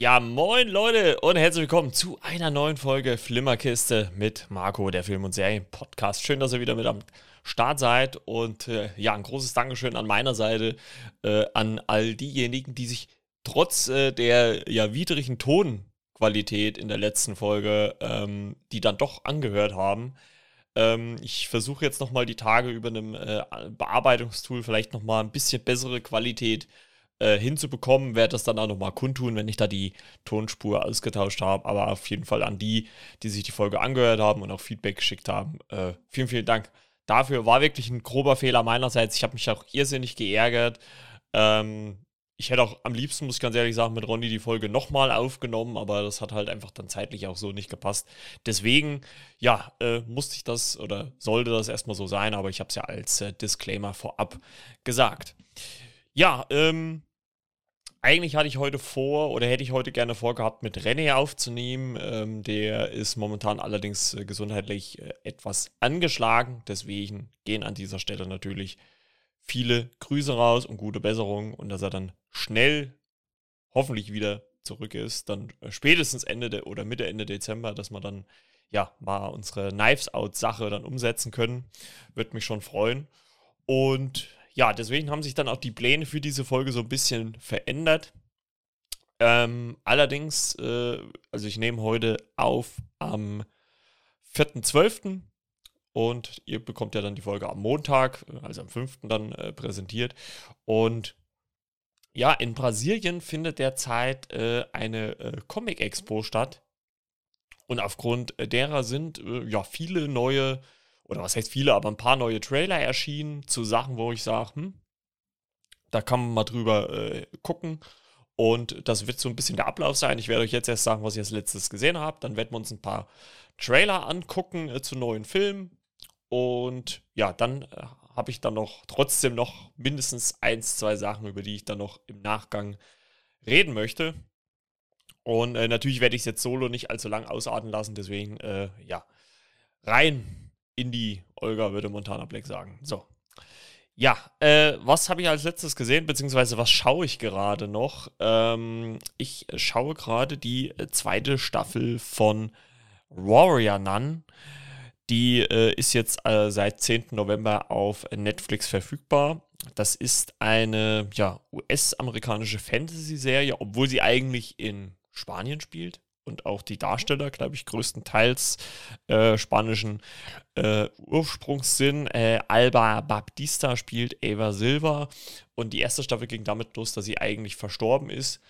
Ja, moin Leute und herzlich willkommen zu einer neuen Folge Flimmerkiste mit Marco, der Film- und Serien-Podcast. Schön, dass ihr wieder mit am Start seid und äh, ja, ein großes Dankeschön an meiner Seite äh, an all diejenigen, die sich trotz äh, der ja widrigen Tonqualität in der letzten Folge, ähm, die dann doch angehört haben. Ähm, ich versuche jetzt nochmal die Tage über einem äh, Bearbeitungstool vielleicht nochmal ein bisschen bessere Qualität zu äh, hinzubekommen, werde das dann auch nochmal kundtun, wenn ich da die Tonspur ausgetauscht habe. Aber auf jeden Fall an die, die sich die Folge angehört haben und auch Feedback geschickt haben. Äh, vielen, vielen Dank dafür. War wirklich ein grober Fehler meinerseits. Ich habe mich auch irrsinnig geärgert. Ähm, ich hätte auch am liebsten, muss ich ganz ehrlich sagen, mit Ronny die Folge nochmal aufgenommen, aber das hat halt einfach dann zeitlich auch so nicht gepasst. Deswegen, ja, äh, musste ich das oder sollte das erstmal so sein, aber ich habe es ja als äh, Disclaimer vorab gesagt. Ja, ähm, eigentlich hatte ich heute vor oder hätte ich heute gerne vorgehabt, mit René aufzunehmen. Ähm, der ist momentan allerdings äh, gesundheitlich äh, etwas angeschlagen. Deswegen gehen an dieser Stelle natürlich viele Grüße raus und gute Besserung und dass er dann schnell hoffentlich wieder zurück ist. Dann äh, spätestens Ende de oder Mitte, Ende Dezember, dass wir dann ja mal unsere Knives Out Sache dann umsetzen können. Würde mich schon freuen. Und ja, deswegen haben sich dann auch die Pläne für diese Folge so ein bisschen verändert. Ähm, allerdings, äh, also ich nehme heute auf am 4.12. und ihr bekommt ja dann die Folge am Montag, also am 5. dann äh, präsentiert. Und ja, in Brasilien findet derzeit äh, eine äh, Comic-Expo statt. Und aufgrund derer sind äh, ja viele neue oder was heißt viele, aber ein paar neue Trailer erschienen zu Sachen, wo ich sage, hm, da kann man mal drüber äh, gucken. Und das wird so ein bisschen der Ablauf sein. Ich werde euch jetzt erst sagen, was ich als letztes gesehen habe. Dann werden wir uns ein paar Trailer angucken äh, zu neuen Filmen. Und ja, dann äh, habe ich dann noch trotzdem noch mindestens eins, zwei Sachen, über die ich dann noch im Nachgang reden möchte. Und äh, natürlich werde ich es jetzt solo nicht allzu lang ausarten lassen. Deswegen, äh, ja, rein Indie, Olga würde Montana Black sagen. So. Ja, äh, was habe ich als letztes gesehen, beziehungsweise was schaue ich gerade noch? Ähm, ich schaue gerade die äh, zweite Staffel von Warrior Nun. Die äh, ist jetzt äh, seit 10. November auf Netflix verfügbar. Das ist eine ja, US-amerikanische Fantasy-Serie, obwohl sie eigentlich in Spanien spielt und auch die Darsteller, glaube ich, größtenteils äh, spanischen äh, Ursprungs sind. Äh, Alba Baptista spielt Eva Silva und die erste Staffel ging damit los, dass sie eigentlich verstorben ist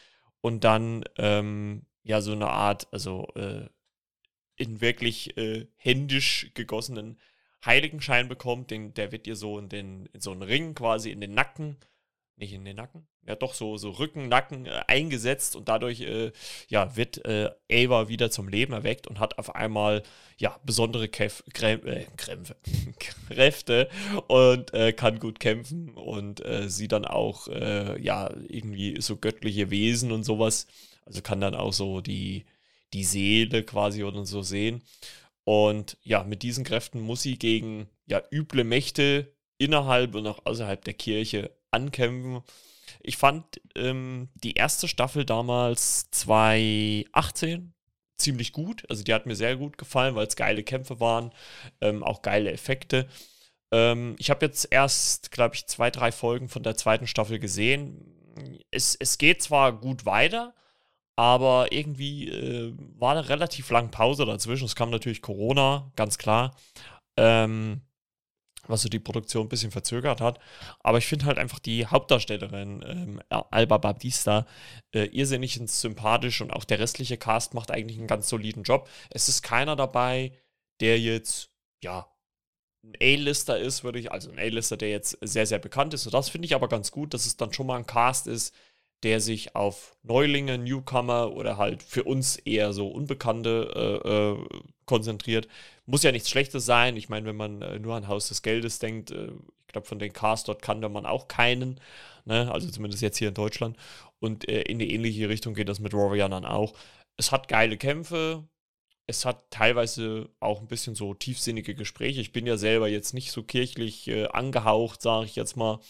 und dann ähm, ja so eine Art, also äh, in wirklich äh, händisch gegossenen Heiligenschein bekommt. Den, der wird ihr so in, den, in so einen Ring quasi in den Nacken nicht in den Nacken, ja doch so, so Rücken, Nacken äh, eingesetzt und dadurch äh, ja, wird äh, Ava wieder zum Leben erweckt und hat auf einmal ja, besondere Käf Krä äh, Krämpfe, Kräfte und äh, kann gut kämpfen und äh, sie dann auch ja irgendwie so göttliche Wesen und sowas, also kann dann auch so die, die Seele quasi oder so sehen. Und ja, mit diesen Kräften muss sie gegen ja, üble Mächte innerhalb und auch außerhalb der Kirche ankämpfen. Ich fand ähm, die erste Staffel damals 2018 ziemlich gut. Also die hat mir sehr gut gefallen, weil es geile Kämpfe waren, ähm, auch geile Effekte. Ähm, ich habe jetzt erst, glaube ich, zwei, drei Folgen von der zweiten Staffel gesehen. Es, es geht zwar gut weiter, aber irgendwie äh, war eine relativ lange Pause dazwischen. Es kam natürlich Corona, ganz klar. Ähm, was so die Produktion ein bisschen verzögert hat. Aber ich finde halt einfach die Hauptdarstellerin ähm, Alba Baptista äh, irrsinnig sympathisch und auch der restliche Cast macht eigentlich einen ganz soliden Job. Es ist keiner dabei, der jetzt, ja, ein A-Lister ist, würde ich, also ein A-Lister, der jetzt sehr, sehr bekannt ist. Und das finde ich aber ganz gut, dass es dann schon mal ein Cast ist, der sich auf Neulinge, Newcomer oder halt für uns eher so Unbekannte äh, äh, konzentriert. Muss ja nichts Schlechtes sein. Ich meine, wenn man äh, nur an Haus des Geldes denkt, äh, ich glaube, von den Cast dort kannte man auch keinen. Ne? Also zumindest jetzt hier in Deutschland. Und äh, in die ähnliche Richtung geht das mit Warrior dann auch. Es hat geile Kämpfe. Es hat teilweise auch ein bisschen so tiefsinnige Gespräche. Ich bin ja selber jetzt nicht so kirchlich äh, angehaucht, sage ich jetzt mal.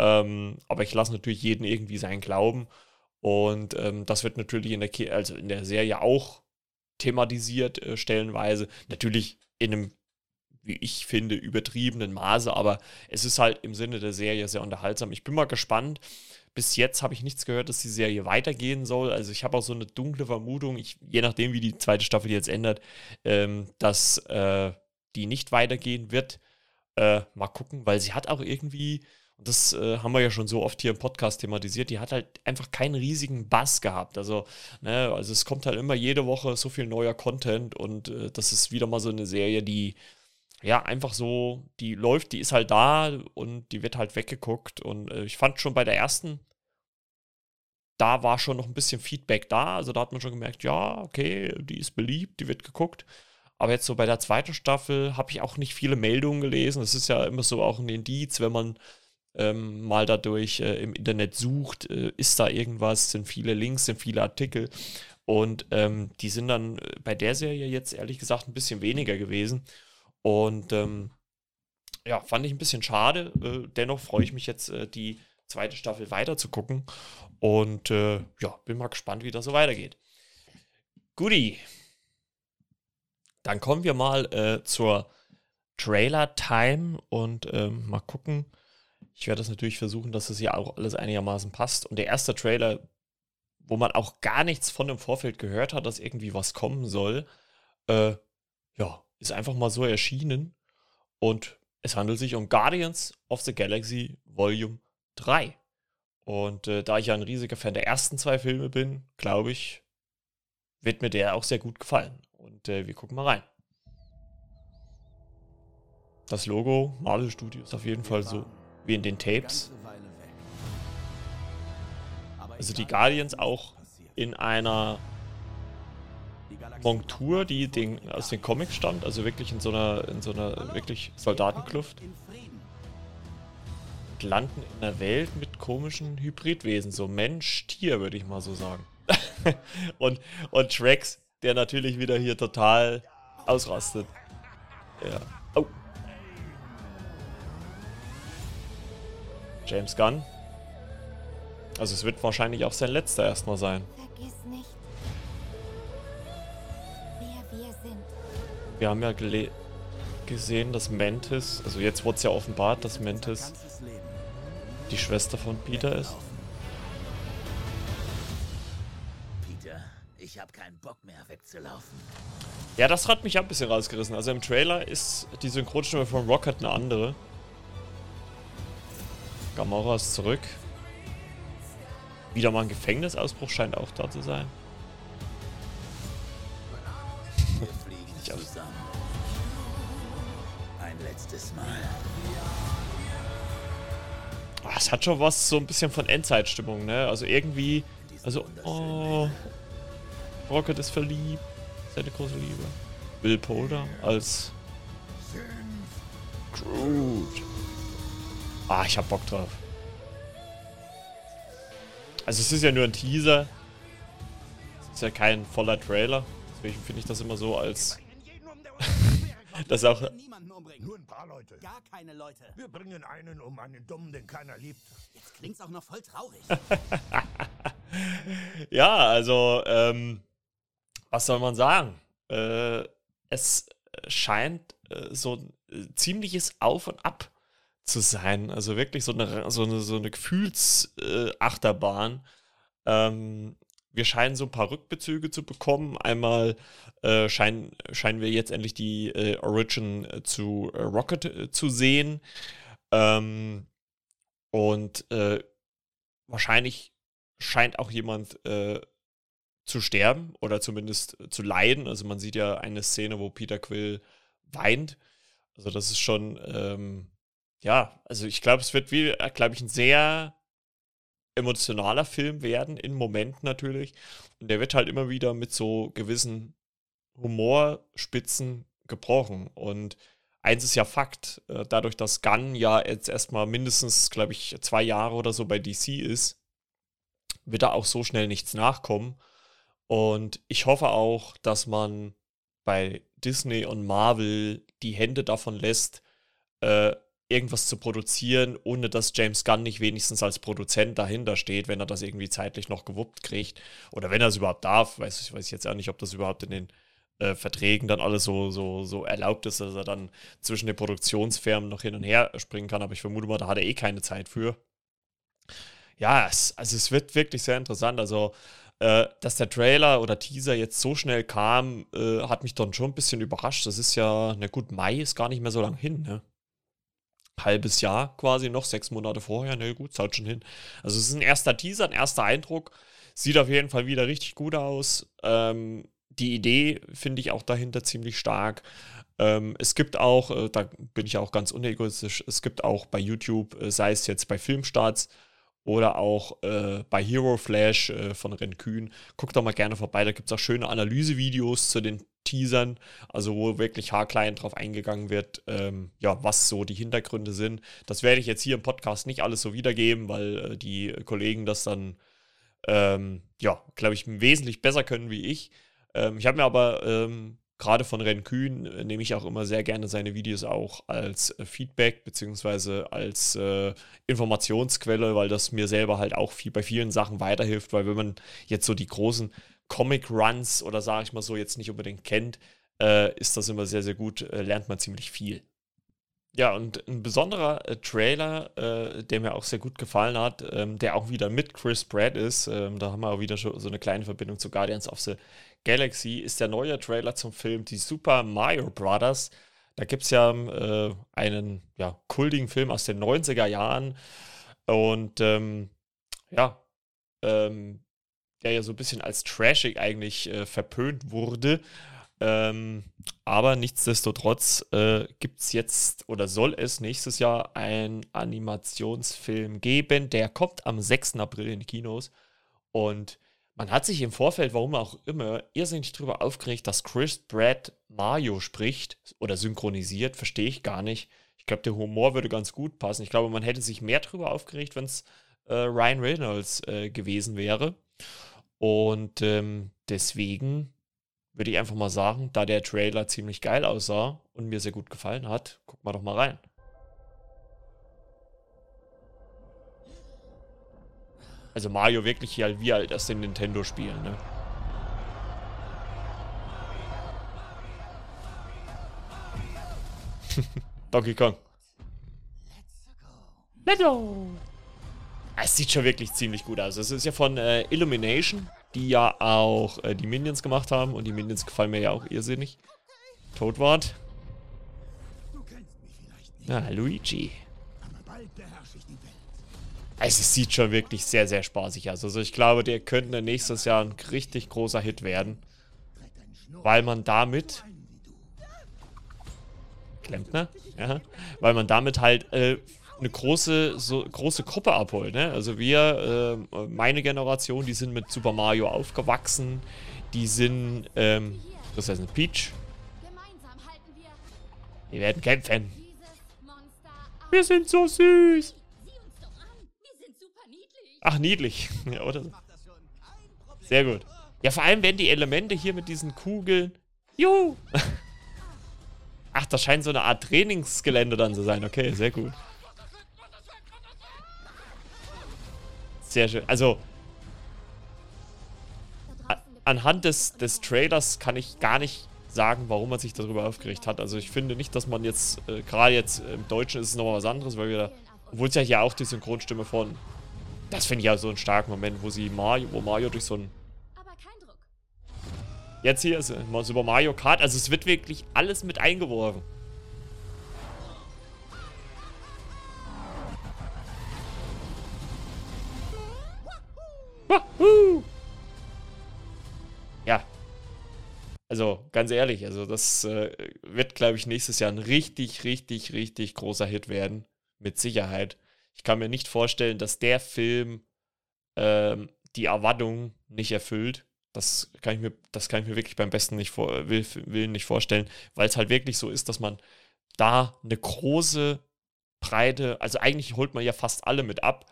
Ähm, aber ich lasse natürlich jeden irgendwie seinen Glauben. Und ähm, das wird natürlich in der, also in der Serie auch thematisiert, äh, stellenweise. Natürlich in einem, wie ich finde, übertriebenen Maße, aber es ist halt im Sinne der Serie sehr unterhaltsam. Ich bin mal gespannt. Bis jetzt habe ich nichts gehört, dass die Serie weitergehen soll. Also ich habe auch so eine dunkle Vermutung, ich, je nachdem, wie die zweite Staffel jetzt ändert, ähm, dass äh, die nicht weitergehen wird. Äh, mal gucken, weil sie hat auch irgendwie und das äh, haben wir ja schon so oft hier im Podcast thematisiert, die hat halt einfach keinen riesigen Bass gehabt. Also, ne, also es kommt halt immer jede Woche so viel neuer Content und äh, das ist wieder mal so eine Serie, die ja einfach so, die läuft, die ist halt da und die wird halt weggeguckt. Und äh, ich fand schon bei der ersten, da war schon noch ein bisschen Feedback da. Also da hat man schon gemerkt, ja, okay, die ist beliebt, die wird geguckt. Aber jetzt so bei der zweiten Staffel habe ich auch nicht viele Meldungen gelesen. Das ist ja immer so auch ein Indiz, wenn man ähm, mal dadurch äh, im Internet sucht, äh, ist da irgendwas, sind viele Links, sind viele Artikel. Und ähm, die sind dann äh, bei der Serie jetzt ehrlich gesagt ein bisschen weniger gewesen. Und ähm, ja, fand ich ein bisschen schade. Äh, dennoch freue ich mich jetzt, äh, die zweite Staffel weiter zu gucken. Und äh, ja, bin mal gespannt, wie das so weitergeht. Guti. Dann kommen wir mal zur Trailer-Time und ähm, mal gucken, ich werde das natürlich versuchen, dass es ja auch alles einigermaßen passt. Und der erste Trailer, wo man auch gar nichts von dem Vorfeld gehört hat, dass irgendwie was kommen soll, äh, ja, ist einfach mal so erschienen. Und es handelt sich um Guardians of the Galaxy Volume 3. Und äh, da ich ja ein riesiger Fan der ersten zwei Filme bin, glaube ich, wird mir der auch sehr gut gefallen. Und äh, wir gucken mal rein. Das Logo Marvel Studios auf jeden Fall so wie in den Tapes. Also die Guardians auch in einer Montur, die den, aus den Comics stammt, also wirklich in so einer, in so einer wirklich Soldatenkluft. Und landen in einer Welt mit komischen Hybridwesen, so Mensch-Tier, würde ich mal so sagen. und, und Trax, der natürlich wieder hier total ausrastet. Ja. Oh. James Gunn. Also es wird wahrscheinlich auch sein letzter erstmal sein. Vergiss nicht, wer wir sind. Wir haben ja gesehen, dass Mantis, also jetzt wurde es ja offenbart, dass Mantis die Schwester von Peter ist. Peter, ich habe keinen Bock mehr wegzulaufen. Ja, das hat mich ein bisschen rausgerissen. Also im Trailer ist die Synchronstimme von Rocket eine andere. Gamora ist zurück. Wieder mal ein Gefängnisausbruch scheint auch da zu sein. Wir fliegen zusammen. Ein letztes Mal. Oh, es hat schon was so ein bisschen von Endzeitstimmung, ne? Also irgendwie. Also, oh. Rocket ist verliebt. Seine große Liebe. Bill Polder als Groot. Ah, ich hab Bock drauf. Also es ist ja nur ein Teaser. Es ist ja kein voller Trailer. Deswegen finde ich das immer so als... das auch... Nur ein paar Leute. Gar keine Leute. Wir bringen einen um einen Dummen, den keiner liebt. Jetzt klingt's auch noch voll traurig. ja, also, ähm, was soll man sagen? Äh, es scheint äh, so ein ziemliches Auf und Ab zu sein. Also wirklich so eine, so eine, so eine Gefühlsachterbahn. Äh, ähm, wir scheinen so ein paar Rückbezüge zu bekommen. Einmal äh, scheinen, scheinen wir jetzt endlich die äh, Origin äh, zu äh, Rocket äh, zu sehen. Ähm, und wahrscheinlich scheint auch jemand zu sterben oder zumindest zu leiden. Also man sieht ja eine Szene, wo Peter Quill weint. Also das ist schon ähm, ja, also ich glaube, es wird äh, glaube ich, ein sehr emotionaler Film werden, in Momenten natürlich. Und der wird halt immer wieder mit so gewissen Humorspitzen gebrochen. Und eins ist ja Fakt, äh, dadurch, dass Gunn ja jetzt erstmal mindestens, glaube ich, zwei Jahre oder so bei DC ist, wird da auch so schnell nichts nachkommen. Und ich hoffe auch, dass man bei Disney und Marvel die Hände davon lässt, äh, irgendwas zu produzieren, ohne dass James Gunn nicht wenigstens als Produzent dahinter steht, wenn er das irgendwie zeitlich noch gewuppt kriegt. Oder wenn er es überhaupt darf. Weiß ich weiß jetzt auch nicht, ob das überhaupt in den äh, Verträgen dann alles so, so, so erlaubt ist, dass er dann zwischen den Produktionsfirmen noch hin und her springen kann. Aber ich vermute mal, da hat er eh keine Zeit für. Ja, es, also es wird wirklich sehr interessant. Also, äh, dass der Trailer oder Teaser jetzt so schnell kam, äh, hat mich dann schon ein bisschen überrascht. Das ist ja, na gut, Mai ist gar nicht mehr so lang hin, ne? Halbes Jahr quasi noch, sechs Monate vorher, ne, gut, zahlt schon hin. Also es ist ein erster Teaser, ein erster Eindruck. Sieht auf jeden Fall wieder richtig gut aus. Ähm, die Idee finde ich auch dahinter ziemlich stark. Ähm, es gibt auch, äh, da bin ich auch ganz unegoistisch, es gibt auch bei YouTube, äh, sei es jetzt bei Filmstarts oder auch äh, bei Hero Flash äh, von Ren Kühn, guckt doch mal gerne vorbei, da gibt es auch schöne Analysevideos zu den Teasern, also wo wirklich haarklein drauf eingegangen wird, ähm, ja, was so die Hintergründe sind. Das werde ich jetzt hier im Podcast nicht alles so wiedergeben, weil äh, die Kollegen das dann, ähm, ja, glaube ich, wesentlich besser können wie ich. Ähm, ich habe mir aber ähm, gerade von Ren Kühn äh, nehme ich auch immer sehr gerne seine Videos auch als äh, Feedback beziehungsweise als äh, Informationsquelle, weil das mir selber halt auch viel bei vielen Sachen weiterhilft, weil wenn man jetzt so die großen Comic Runs oder sage ich mal so jetzt nicht unbedingt kennt, äh, ist das immer sehr, sehr gut, äh, lernt man ziemlich viel. Ja, und ein besonderer äh, Trailer, äh, der mir auch sehr gut gefallen hat, ähm, der auch wieder mit Chris Pratt ist, ähm, da haben wir auch wieder so eine kleine Verbindung zu Guardians of the Galaxy, ist der neue Trailer zum Film Die Super Mario Brothers. Da gibt es ja äh, einen ja, kultigen Film aus den 90er Jahren und ähm, ja, ähm, der ja so ein bisschen als trashig eigentlich äh, verpönt wurde. Ähm, aber nichtsdestotrotz äh, gibt es jetzt oder soll es nächstes Jahr einen Animationsfilm geben. Der kommt am 6. April in Kinos. Und man hat sich im Vorfeld, warum auch immer, irrsinnig darüber aufgeregt, dass Chris Pratt Mario spricht oder synchronisiert. Verstehe ich gar nicht. Ich glaube, der Humor würde ganz gut passen. Ich glaube, man hätte sich mehr darüber aufgeregt, wenn es äh, Ryan Reynolds äh, gewesen wäre. Und ähm, deswegen würde ich einfach mal sagen, da der Trailer ziemlich geil aussah und mir sehr gut gefallen hat, guck mal doch mal rein. Also Mario wirklich hier wie alt aus den Nintendo-Spielen, ne? Donkey Kong. Let's go. Es sieht schon wirklich ziemlich gut aus. Es ist ja von äh, Illumination, die ja auch äh, die Minions gemacht haben. Und die Minions gefallen mir ja auch irrsinnig. Todwort. Ah, Luigi. Also es sieht schon wirklich sehr, sehr spaßig aus. Also ich glaube, der könnte nächstes Jahr ein richtig großer Hit werden. Weil man damit... Klempner? Ja. Weil man damit halt äh, eine große, so, große Gruppe abholt. Ne? Also wir, äh, meine Generation, die sind mit Super Mario aufgewachsen. Die sind, ähm, das heißt eine Peach. Wir werden kämpfen. Wir sind so süß. Ach, niedlich. ja, oder? Sehr gut. Ja, vor allem werden die Elemente hier mit diesen Kugeln. Juhu! Ach, das scheint so eine Art Trainingsgelände dann zu sein. Okay, sehr gut. Sehr schön. Also, anhand des, des Trailers kann ich gar nicht sagen, warum man sich darüber aufgeregt hat. Also ich finde nicht, dass man jetzt, äh, gerade jetzt im Deutschen ist es nochmal was anderes, weil wir, obwohl es ja hier auch die Synchronstimme von, das finde ich ja so einen starken Moment, wo sie Mario, wo Mario durch so ein Jetzt hier ist es über Mario Kart, also es wird wirklich alles mit eingeworfen. Ja. Also, ganz ehrlich, also das äh, wird, glaube ich, nächstes Jahr ein richtig, richtig, richtig großer Hit werden. Mit Sicherheit. Ich kann mir nicht vorstellen, dass der Film ähm, die Erwartung nicht erfüllt. Das kann ich mir, das kann ich mir wirklich beim besten nicht vor, will, Willen nicht vorstellen, weil es halt wirklich so ist, dass man da eine große Breite, also eigentlich holt man ja fast alle mit ab,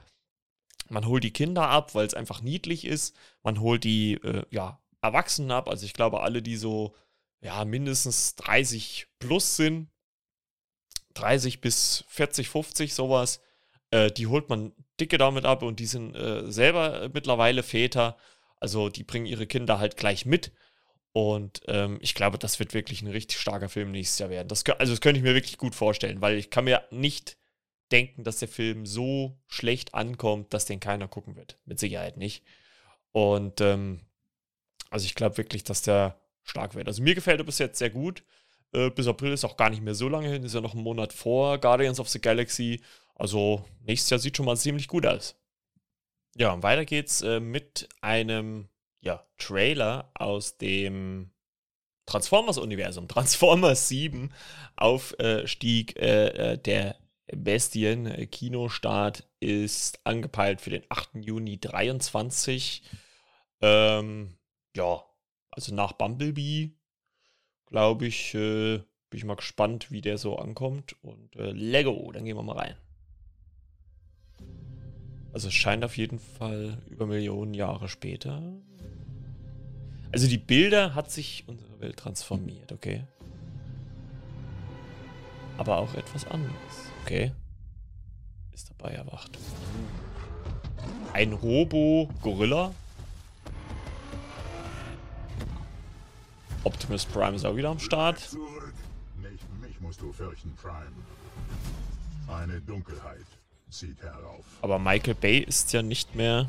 man holt die Kinder ab, weil es einfach niedlich ist. Man holt die äh, ja, Erwachsenen ab. Also ich glaube, alle, die so ja, mindestens 30 plus sind, 30 bis 40, 50, sowas. Äh, die holt man dicke damit ab und die sind äh, selber mittlerweile Väter. Also die bringen ihre Kinder halt gleich mit. Und ähm, ich glaube, das wird wirklich ein richtig starker Film nächstes Jahr werden. Das, also das könnte ich mir wirklich gut vorstellen, weil ich kann mir nicht denken, dass der Film so schlecht ankommt, dass den keiner gucken wird. Mit Sicherheit nicht. Und ähm, also ich glaube wirklich, dass der stark wird. Also mir gefällt er bis jetzt sehr gut. Äh, bis April ist auch gar nicht mehr so lange hin, ist ja noch ein Monat vor Guardians of the Galaxy. Also nächstes Jahr sieht schon mal ziemlich gut aus. Ja, und weiter geht's äh, mit einem ja, Trailer aus dem Transformers-Universum. Transformers 7 Aufstieg äh, äh, der Bestien. Kinostart ist angepeilt für den 8. Juni 23. Ähm, ja, also nach Bumblebee, glaube ich, äh, bin ich mal gespannt, wie der so ankommt. Und äh, Lego, dann gehen wir mal rein. Also es scheint auf jeden Fall über Millionen Jahre später. Also die Bilder hat sich unsere Welt transformiert, okay. Aber auch etwas anderes, okay. Ist dabei erwacht. Ein Robo-Gorilla. Optimus Prime ist auch wieder am Start. Mich, mich musst du fürchten, Prime. Eine Dunkelheit zieht herauf. Aber Michael Bay ist ja nicht mehr.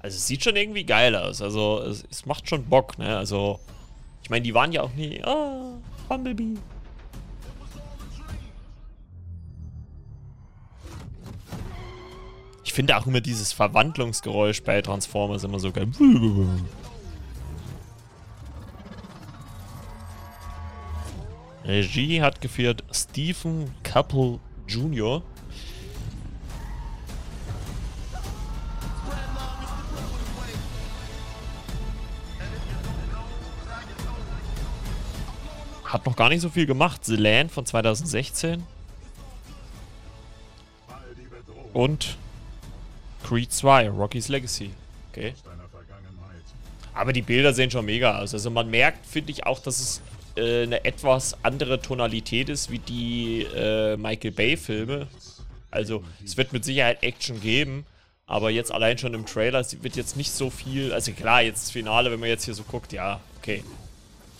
Also es sieht schon irgendwie geil aus. Also es, es macht schon Bock, ne? Also ich meine, die waren ja auch nie. Ah, Bumblebee. Finde auch immer dieses Verwandlungsgeräusch bei Transformers immer so geil. Regie hat geführt Stephen Couple Jr. Hat noch gar nicht so viel gemacht. The Land von 2016. Und Creed 2, Rocky's Legacy. Okay. Aber die Bilder sehen schon mega aus. Also man merkt, finde ich, auch, dass es äh, eine etwas andere Tonalität ist wie die äh, Michael Bay-Filme. Also es wird mit Sicherheit Action geben, aber jetzt allein schon im Trailer wird jetzt nicht so viel. Also klar, jetzt das Finale, wenn man jetzt hier so guckt, ja, okay.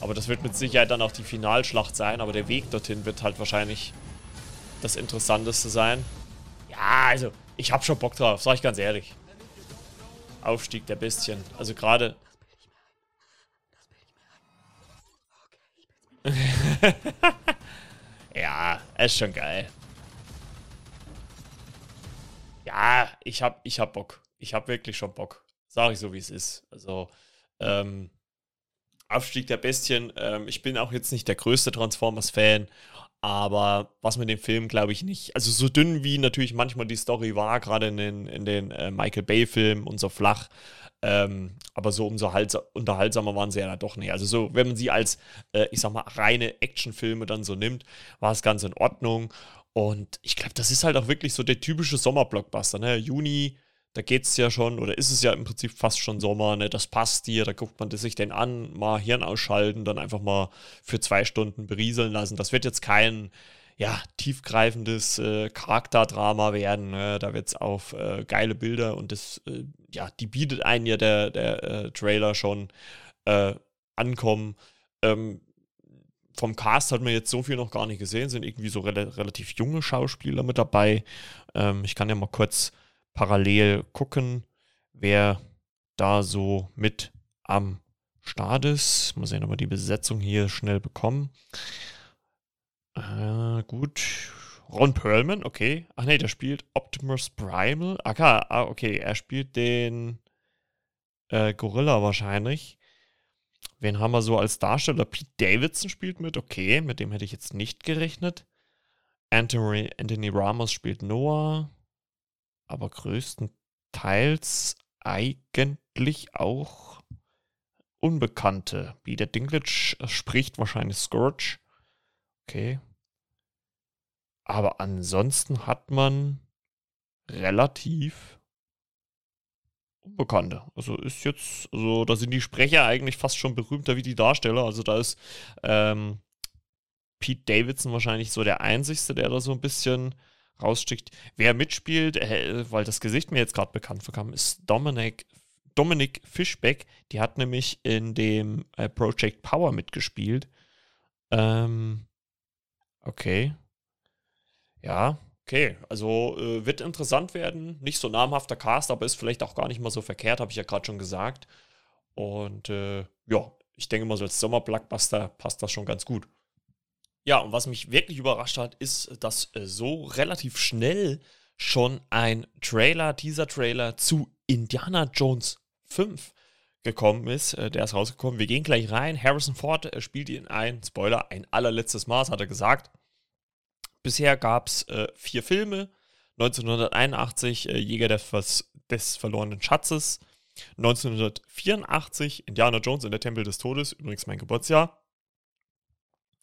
Aber das wird mit Sicherheit dann auch die Finalschlacht sein, aber der Weg dorthin wird halt wahrscheinlich das Interessanteste sein. Ja, also, ich hab schon Bock drauf, sag ich ganz ehrlich. Aufstieg der Bestien. Also gerade. ja, ist schon geil. Ja, ich hab, ich hab Bock. Ich hab wirklich schon Bock. Sag ich so, wie es ist. Also, ähm, Aufstieg der Bestien. Ähm, ich bin auch jetzt nicht der größte Transformers-Fan, aber was mit dem Film, glaube ich, nicht. Also so dünn wie natürlich manchmal die Story war, gerade in den, in den äh, Michael Bay-Filmen und so flach. Ähm, aber so umso unterhaltsamer waren sie ja doch nicht. Also so, wenn man sie als, äh, ich sag mal, reine Actionfilme dann so nimmt, war es ganz in Ordnung. Und ich glaube, das ist halt auch wirklich so der typische Sommerblockbuster. Ne? Juni, da geht es ja schon, oder ist es ja im Prinzip fast schon Sommer, ne? Das passt dir, da guckt man sich den an, mal Hirn ausschalten, dann einfach mal für zwei Stunden berieseln lassen. Das wird jetzt kein, ja, tiefgreifendes äh, Charakterdrama werden. Ne? Da wird es auf äh, geile Bilder und das, äh, ja, die bietet einen ja der, der äh, Trailer schon äh, ankommen. Ähm, vom Cast hat man jetzt so viel noch gar nicht gesehen, sind irgendwie so re relativ junge Schauspieler mit dabei. Ähm, ich kann ja mal kurz parallel gucken, wer da so mit am Start ist. Mal sehen, ob wir die Besetzung hier schnell bekommen. Äh, gut. Ron Perlman, okay. Ach nee, der spielt Optimus Primal. Ah, ah okay. Er spielt den äh, Gorilla wahrscheinlich. Wen haben wir so als Darsteller? Pete Davidson spielt mit. Okay, mit dem hätte ich jetzt nicht gerechnet. Anthony, Anthony Ramos spielt Noah aber größtenteils eigentlich auch Unbekannte. Wie der Dinklage spricht wahrscheinlich Scourge. Okay. Aber ansonsten hat man relativ Unbekannte. Also ist jetzt, also da sind die Sprecher eigentlich fast schon berühmter wie die Darsteller. Also da ist ähm, Pete Davidson wahrscheinlich so der Einzige, der da so ein bisschen raussticht. Wer mitspielt, äh, weil das Gesicht mir jetzt gerade bekannt vorkam, ist Dominic, Dominic Fischbeck. Die hat nämlich in dem äh, Project Power mitgespielt. Ähm, okay. Ja, okay. Also äh, wird interessant werden. Nicht so namhafter Cast, aber ist vielleicht auch gar nicht mal so verkehrt, habe ich ja gerade schon gesagt. Und äh, ja, ich denke mal, so als Sommer-Blockbuster passt das schon ganz gut. Ja, und was mich wirklich überrascht hat, ist, dass äh, so relativ schnell schon ein Trailer, Teaser-Trailer zu Indiana Jones 5 gekommen ist. Äh, der ist rausgekommen. Wir gehen gleich rein. Harrison Ford äh, spielt ihn ein, Spoiler, ein allerletztes Maß, hat er gesagt. Bisher gab es äh, vier Filme. 1981 äh, Jäger des, des verlorenen Schatzes. 1984 Indiana Jones in der Tempel des Todes, übrigens mein Geburtsjahr.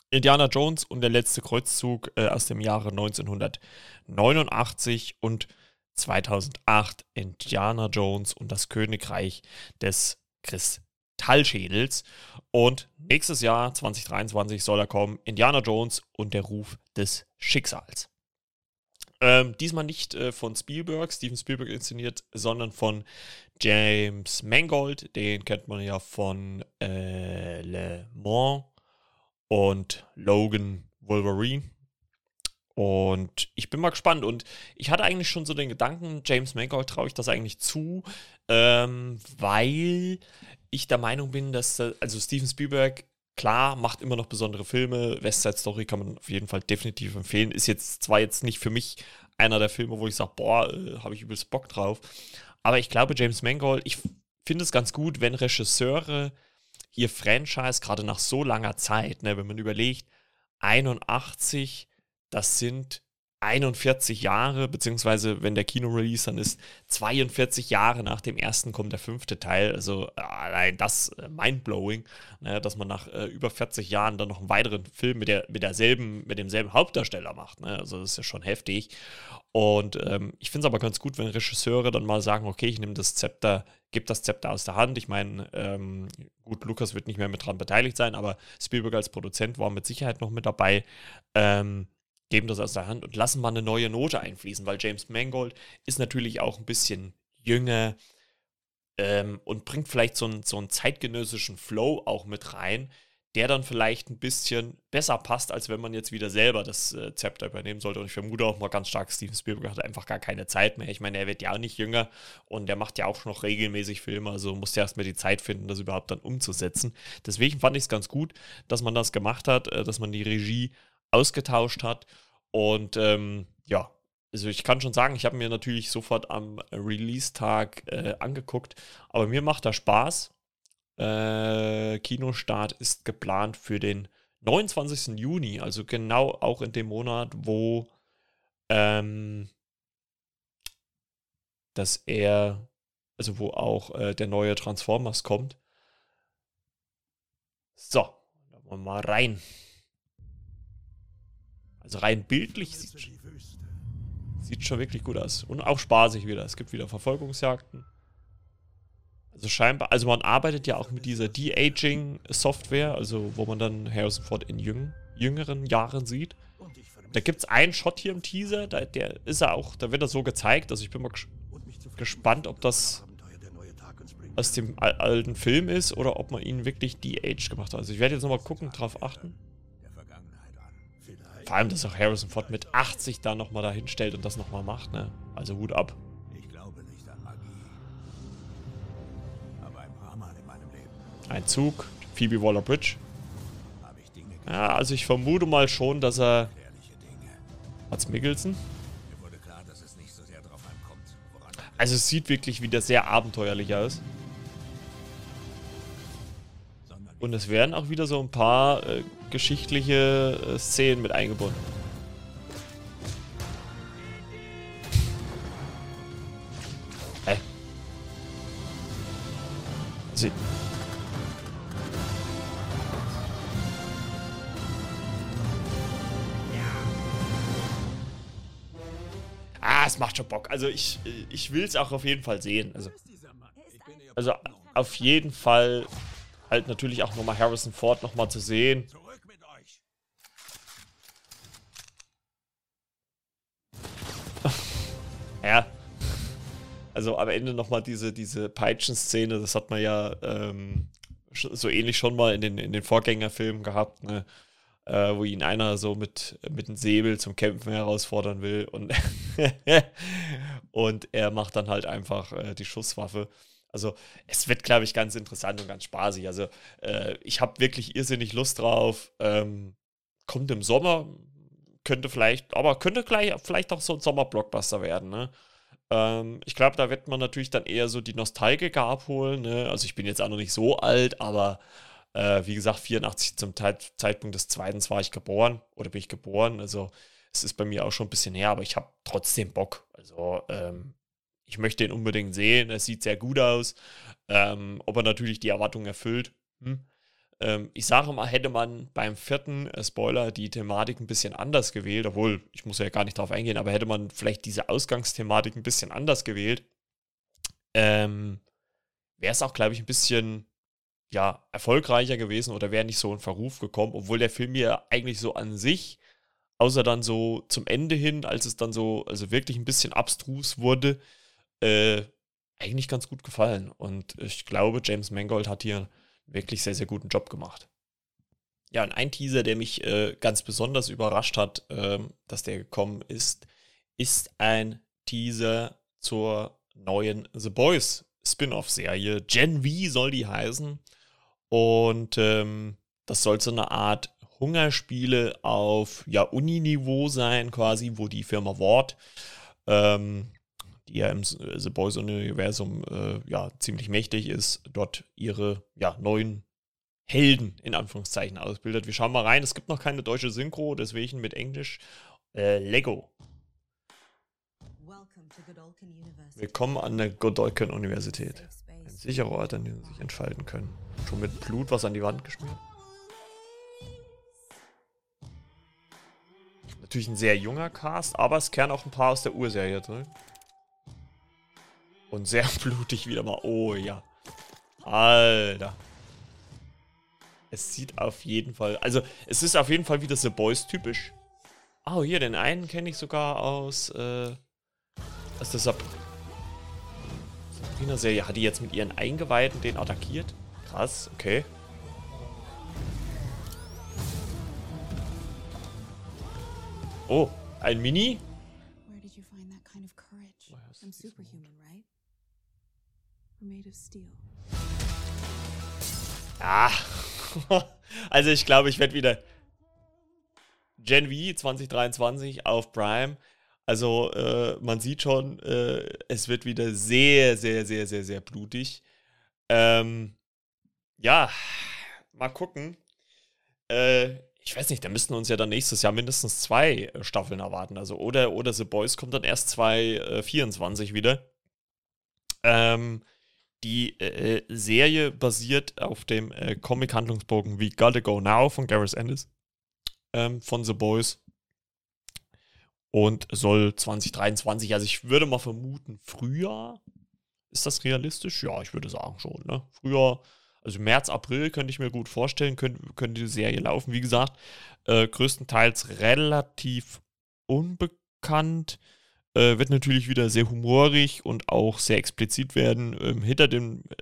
Indiana Jones und der letzte Kreuzzug äh, aus dem Jahre 1989 und 2008 Indiana Jones und das Königreich des Kristallschädels. Und nächstes Jahr, 2023, soll er kommen, Indiana Jones und der Ruf des Schicksals. Ähm, diesmal nicht äh, von Spielberg, Steven Spielberg inszeniert, sondern von James Mangold. Den kennt man ja von äh, Le Mans und Logan Wolverine. Und ich bin mal gespannt. Und ich hatte eigentlich schon so den Gedanken, James Mangold traue ich das eigentlich zu, ähm, weil ich der Meinung bin, dass, also Steven Spielberg, klar, macht immer noch besondere Filme. West Side Story kann man auf jeden Fall definitiv empfehlen. Ist jetzt zwar jetzt nicht für mich einer der Filme, wo ich sage, boah, äh, habe ich übelst Bock drauf. Aber ich glaube, James Mangold, ich finde es ganz gut, wenn Regisseure ihr Franchise gerade nach so langer Zeit, ne, wenn man überlegt, 81, das sind 41 Jahre, beziehungsweise wenn der Kino-Release dann ist, 42 Jahre nach dem ersten kommt der fünfte Teil. Also äh, allein das äh, mindblowing, ne, dass man nach äh, über 40 Jahren dann noch einen weiteren Film mit, der, mit derselben, mit demselben Hauptdarsteller macht. Ne? Also das ist ja schon heftig. Und ähm, ich finde es aber ganz gut, wenn Regisseure dann mal sagen, okay, ich nehme das Zepter, gebe das Zepter aus der Hand. Ich meine, ähm, gut, Lukas wird nicht mehr mit dran beteiligt sein, aber Spielberg als Produzent war mit Sicherheit noch mit dabei. Ähm, geben das aus der Hand und lassen mal eine neue Note einfließen, weil James Mangold ist natürlich auch ein bisschen jünger ähm, und bringt vielleicht so einen, so einen zeitgenössischen Flow auch mit rein, der dann vielleicht ein bisschen besser passt, als wenn man jetzt wieder selber das äh, Zepter übernehmen sollte. Und ich vermute auch mal ganz stark, Steven Spielberg hat einfach gar keine Zeit mehr. Ich meine, er wird ja auch nicht jünger und der macht ja auch noch regelmäßig Filme, also muss ja erstmal die Zeit finden, das überhaupt dann umzusetzen. Deswegen fand ich es ganz gut, dass man das gemacht hat, äh, dass man die Regie ausgetauscht hat. Und ähm, ja, also ich kann schon sagen, ich habe mir natürlich sofort am Release-Tag äh, angeguckt, aber mir macht das Spaß. Äh, Kinostart ist geplant für den 29. Juni, also genau auch in dem Monat, wo ähm, dass er, also wo auch äh, der neue Transformers kommt. So, da wollen wir mal rein. Also rein bildlich sieht, sieht schon wirklich gut aus. Und auch spaßig wieder. Es gibt wieder Verfolgungsjagden. Also scheinbar, also man arbeitet ja auch mit dieser De-Aging-Software, also wo man dann Harrison Ford in jüng, jüngeren Jahren sieht. Da gibt es einen Shot hier im Teaser, da, der ist er auch, da wird er so gezeigt. Also ich bin mal ges gespannt, ob das aus dem alten Film ist oder ob man ihn wirklich de-aged gemacht hat. Also ich werde jetzt nochmal gucken, drauf achten. Vor allem, dass auch Harrison Ford mit 80 da nochmal dahin stellt und das nochmal macht, ne? Also Hut ab. Ich glaube nicht an Magie. Aber ein paar Mal in meinem Leben. Ein Zug, Phoebe Waller-Bridge. Ja, also ich vermute mal schon, dass er... Mats Mikkelsen? Also es sieht wirklich wieder sehr abenteuerlich aus. Und es werden auch wieder so ein paar äh, geschichtliche äh, Szenen mit eingebunden. Hä? Sie. Ah, es macht schon Bock. Also ich, ich will es auch auf jeden Fall sehen. Also, also auf jeden Fall halt natürlich auch nochmal Harrison Ford nochmal zu sehen. ja. Also am Ende nochmal diese, diese Peitschen-Szene, das hat man ja ähm, so ähnlich schon mal in den, in den Vorgängerfilmen gehabt, ne? äh, wo ihn einer so mit, mit einem Säbel zum Kämpfen herausfordern will und, und er macht dann halt einfach äh, die Schusswaffe. Also es wird, glaube ich, ganz interessant und ganz spaßig. Also äh, ich habe wirklich irrsinnig Lust drauf. Ähm, kommt im Sommer, könnte vielleicht, aber könnte gleich, vielleicht auch so ein Sommerblockbuster werden. Ne? Ähm, ich glaube, da wird man natürlich dann eher so die Nostalgiker abholen. Ne? Also ich bin jetzt auch noch nicht so alt, aber äh, wie gesagt, 84 zum Zeitpunkt des zweiten war ich geboren oder bin ich geboren. Also es ist bei mir auch schon ein bisschen her, aber ich habe trotzdem Bock. Also ähm, ich möchte ihn unbedingt sehen. Es sieht sehr gut aus. Ähm, ob er natürlich die Erwartungen erfüllt. Hm. Ähm, ich sage mal, hätte man beim vierten äh, Spoiler die Thematik ein bisschen anders gewählt, obwohl ich muss ja gar nicht darauf eingehen, aber hätte man vielleicht diese Ausgangsthematik ein bisschen anders gewählt, ähm, wäre es auch, glaube ich, ein bisschen ja, erfolgreicher gewesen oder wäre nicht so in Verruf gekommen, obwohl der Film mir eigentlich so an sich, außer dann so zum Ende hin, als es dann so, also wirklich ein bisschen abstrus wurde, äh, eigentlich ganz gut gefallen. Und ich glaube, James Mangold hat hier wirklich sehr, sehr guten Job gemacht. Ja, und ein Teaser, der mich äh, ganz besonders überrascht hat, äh, dass der gekommen ist, ist ein Teaser zur neuen The Boys Spin-off-Serie. Gen V soll die heißen. Und ähm, das soll so eine Art Hungerspiele auf ja, Uni-Niveau sein, quasi, wo die Firma Ward, ähm, die ja im The Boys-Universum äh, ja, ziemlich mächtig ist, dort ihre ja, neuen Helden in Anführungszeichen ausbildet. Wir schauen mal rein. Es gibt noch keine deutsche Synchro, deswegen mit Englisch. Äh, Lego. Willkommen an der Godolkin Universität. Ein sicherer Ort, an dem sie sich entfalten können. Schon mit Blut was an die Wand geschmiert. Natürlich ein sehr junger Cast, aber es kehren auch ein paar aus der Urserie drin. Und sehr blutig wieder mal. Oh ja. Alter. Es sieht auf jeden Fall. Also, es ist auf jeden Fall wieder The Boys typisch. Oh, hier, den einen kenne ich sogar aus. Äh, aus der Sab Sabrina-Serie. Hat die jetzt mit ihren Eingeweiden den attackiert? Krass, okay. Oh, ein Mini? Where did you find that kind of courage? I'm superhuman, Ah. also ich glaube, ich werde wieder Gen V 2023 auf Prime. Also äh, man sieht schon, äh, es wird wieder sehr, sehr, sehr, sehr, sehr blutig. Ähm, ja, mal gucken. Äh, ich weiß nicht, da müssten uns ja dann nächstes Jahr mindestens zwei äh, Staffeln erwarten. Also oder, oder The Boys kommt dann erst 2024 äh, wieder. Ähm, die äh, Serie basiert auf dem äh, Comic-Handlungsbogen wie Gotta Go Now von Gareth Ennis ähm, von The Boys und soll 2023, also ich würde mal vermuten, Frühjahr. Ist das realistisch? Ja, ich würde sagen schon. Ne? Frühjahr also März, April könnte ich mir gut vorstellen, könnte, könnte die Serie laufen. Wie gesagt, äh, größtenteils relativ unbekannt. Äh, wird natürlich wieder sehr humorig und auch sehr explizit werden. Ähm, hinter den äh,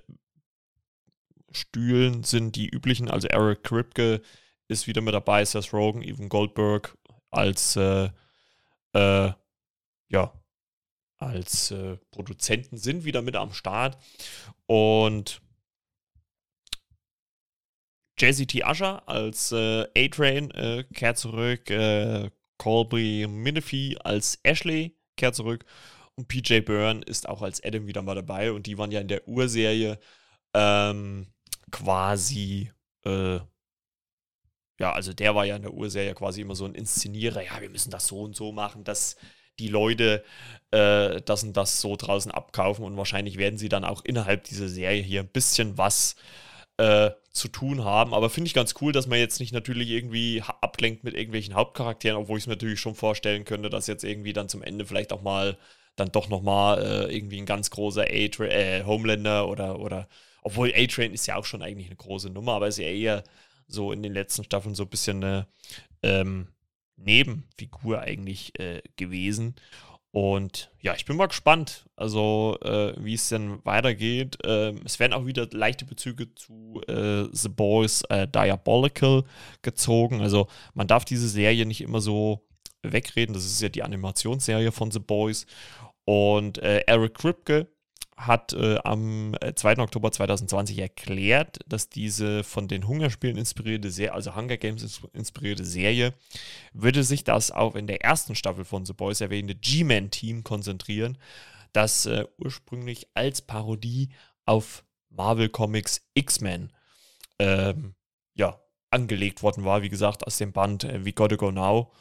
Stühlen sind die üblichen, also Eric Kripke ist wieder mit dabei, Seth Rogen, Evan Goldberg als äh, äh, ja, als äh, Produzenten sind wieder mit am Start. Und Jazzy T. Usher als äh, A-Train äh, kehrt zurück. Äh, Colby Minifee als Ashley kehrt zurück. Und PJ Byrne ist auch als Adam wieder mal dabei. Und die waren ja in der Urserie ähm, quasi. Äh, ja, also der war ja in der Urserie quasi immer so ein Inszenierer. Ja, wir müssen das so und so machen, dass die Leute äh, das und das so draußen abkaufen. Und wahrscheinlich werden sie dann auch innerhalb dieser Serie hier ein bisschen was äh, zu tun haben. Aber finde ich ganz cool, dass man jetzt nicht natürlich irgendwie ablenkt mit irgendwelchen Hauptcharakteren, obwohl ich es mir natürlich schon vorstellen könnte, dass jetzt irgendwie dann zum Ende vielleicht auch mal dann doch nochmal äh, irgendwie ein ganz großer A äh, Homelander oder, oder obwohl A-Train ist ja auch schon eigentlich eine große Nummer, aber ist ja eher so in den letzten Staffeln so ein bisschen eine ähm, Nebenfigur eigentlich äh, gewesen. Und ja, ich bin mal gespannt, also äh, wie es denn weitergeht. Ähm, es werden auch wieder leichte Bezüge zu äh, The Boys äh, Diabolical gezogen. Also man darf diese Serie nicht immer so wegreden. Das ist ja die Animationsserie von The Boys. Und äh, Eric Kripke hat äh, am 2. Äh, Oktober 2020 erklärt, dass diese von den Hungerspielen inspirierte Serie, also Hunger Games inspirierte Serie, würde sich das auch in der ersten Staffel von The Boys erwähnte G-Man-Team konzentrieren, das äh, ursprünglich als Parodie auf Marvel Comics X-Men ähm, ja, angelegt worden war, wie gesagt, aus dem Band äh, We Gotta Go Now.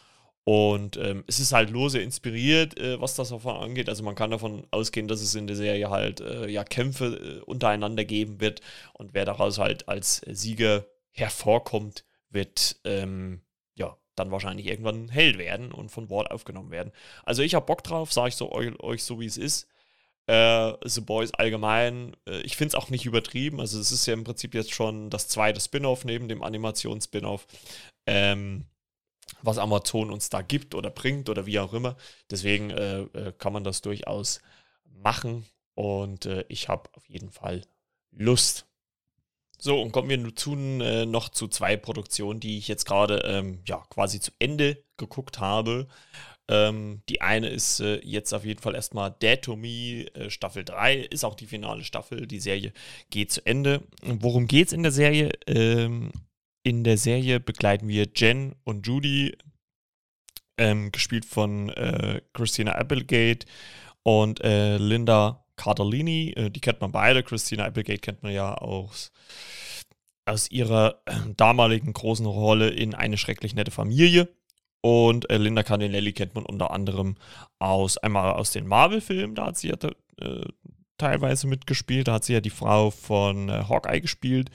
Und ähm, es ist halt lose inspiriert, äh, was das davon angeht. Also man kann davon ausgehen, dass es in der Serie halt äh, ja Kämpfe äh, untereinander geben wird und wer daraus halt als Sieger hervorkommt, wird ähm, ja dann wahrscheinlich irgendwann Held werden und von Bord aufgenommen werden. Also ich habe Bock drauf, sage ich so euch, euch, so wie es ist. Äh, The Boys allgemein, äh, ich finde es auch nicht übertrieben. Also es ist ja im Prinzip jetzt schon das zweite Spin-off neben dem Animations-Spin-off. Ähm, was Amazon uns da gibt oder bringt oder wie auch immer. Deswegen äh, äh, kann man das durchaus machen und äh, ich habe auf jeden Fall Lust. So, und kommen wir nun äh, noch zu zwei Produktionen, die ich jetzt gerade ähm, ja, quasi zu Ende geguckt habe. Ähm, die eine ist äh, jetzt auf jeden Fall erstmal Dead to Me äh, Staffel 3, ist auch die finale Staffel. Die Serie geht zu Ende. Worum geht es in der Serie? Ähm, in der Serie begleiten wir Jen und Judy, ähm, gespielt von äh, Christina Applegate und äh, Linda Cardellini. Äh, die kennt man beide. Christina Applegate kennt man ja aus, aus ihrer äh, damaligen großen Rolle in Eine schrecklich nette Familie. Und äh, Linda Cardinelli kennt man unter anderem aus einmal aus den Marvel-Filmen, da hat sie ja äh, teilweise mitgespielt. Da hat sie ja die Frau von Hawkeye gespielt.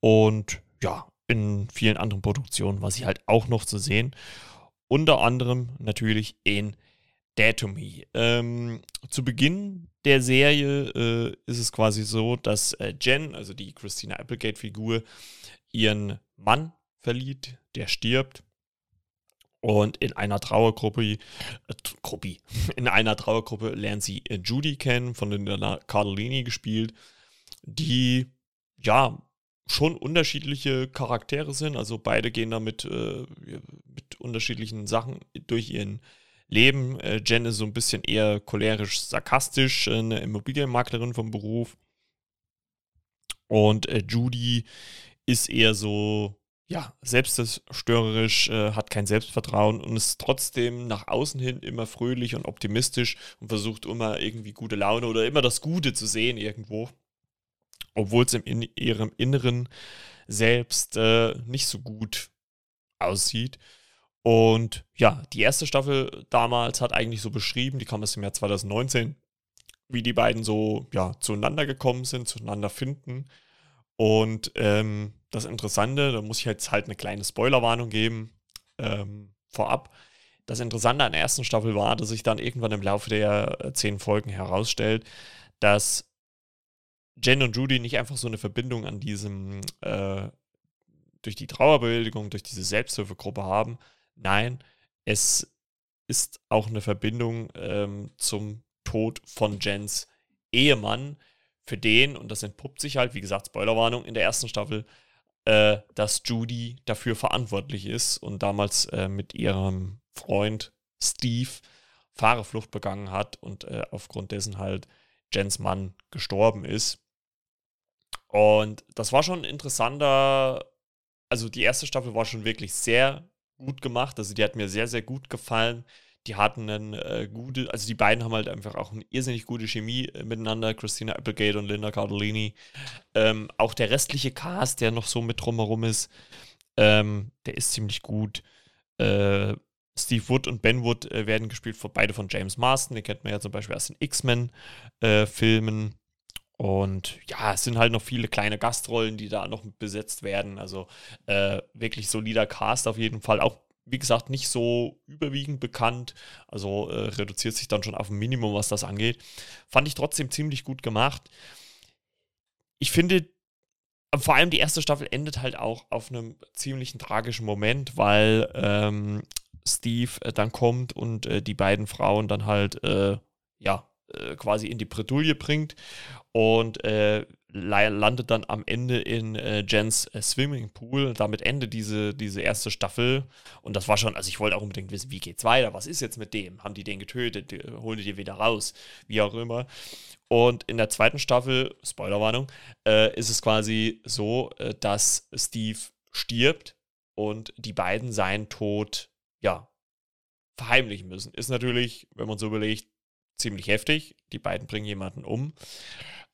Und ja, in vielen anderen Produktionen war sie halt auch noch zu sehen. Unter anderem natürlich in Dead Me. Ähm, zu Beginn der Serie äh, ist es quasi so, dass äh, Jen, also die Christina Applegate-Figur, ihren Mann verliert, der stirbt. Und in einer Trauergruppe, äh, Gruppi, in einer Trauergruppe lernt sie äh, Judy kennen, von der Cardellini gespielt, die ja schon unterschiedliche Charaktere sind. Also beide gehen damit äh, mit unterschiedlichen Sachen durch ihren Leben. Äh, Jen ist so ein bisschen eher cholerisch, sarkastisch, äh, eine Immobilienmaklerin vom Beruf. Und äh, Judy ist eher so, ja, selbstzerstörerisch, äh, hat kein Selbstvertrauen und ist trotzdem nach außen hin immer fröhlich und optimistisch und versucht immer irgendwie gute Laune oder immer das Gute zu sehen irgendwo obwohl es in ihrem Inneren selbst äh, nicht so gut aussieht. Und ja, die erste Staffel damals hat eigentlich so beschrieben, die kam aus dem Jahr 2019, wie die beiden so ja, zueinander gekommen sind, zueinander finden. Und ähm, das Interessante, da muss ich jetzt halt eine kleine Spoilerwarnung geben ähm, vorab. Das Interessante an der ersten Staffel war, dass sich dann irgendwann im Laufe der äh, zehn Folgen herausstellt, dass Jen und Judy nicht einfach so eine Verbindung an diesem, äh, durch die Trauerbewältigung, durch diese Selbsthilfegruppe haben. Nein, es ist auch eine Verbindung ähm, zum Tod von Jens Ehemann, für den, und das entpuppt sich halt, wie gesagt, Spoilerwarnung in der ersten Staffel, äh, dass Judy dafür verantwortlich ist und damals äh, mit ihrem Freund Steve Fahrerflucht begangen hat und äh, aufgrund dessen halt Jens Mann gestorben ist. Und das war schon interessanter, also die erste Staffel war schon wirklich sehr gut gemacht. Also die hat mir sehr, sehr gut gefallen. Die hatten eine äh, gute, also die beiden haben halt einfach auch eine irrsinnig gute Chemie äh, miteinander, Christina Applegate und Linda Cardellini. Ähm, auch der restliche Cast, der noch so mit drumherum ist, ähm, der ist ziemlich gut. Äh, Steve Wood und Ben Wood äh, werden gespielt, von, beide von James Marston. Den kennt man ja zum Beispiel aus den X-Men-Filmen. Und ja, es sind halt noch viele kleine Gastrollen, die da noch besetzt werden. Also äh, wirklich solider Cast auf jeden Fall. Auch, wie gesagt, nicht so überwiegend bekannt. Also äh, reduziert sich dann schon auf ein Minimum, was das angeht. Fand ich trotzdem ziemlich gut gemacht. Ich finde, vor allem die erste Staffel endet halt auch auf einem ziemlichen tragischen Moment, weil ähm, Steve äh, dann kommt und äh, die beiden Frauen dann halt, äh, ja, äh, quasi in die Bredouille bringt und äh, landet dann am Ende in äh, Jens äh, Swimmingpool. Damit endet diese, diese erste Staffel. Und das war schon, also ich wollte auch unbedingt wissen, wie geht's weiter? Was ist jetzt mit dem? Haben die den getötet? Holen die den wieder raus? Wie auch immer. Und in der zweiten Staffel, Spoilerwarnung, äh, ist es quasi so, äh, dass Steve stirbt und die beiden seinen Tod, ja, verheimlichen müssen. Ist natürlich, wenn man so überlegt, ziemlich heftig. Die beiden bringen jemanden um.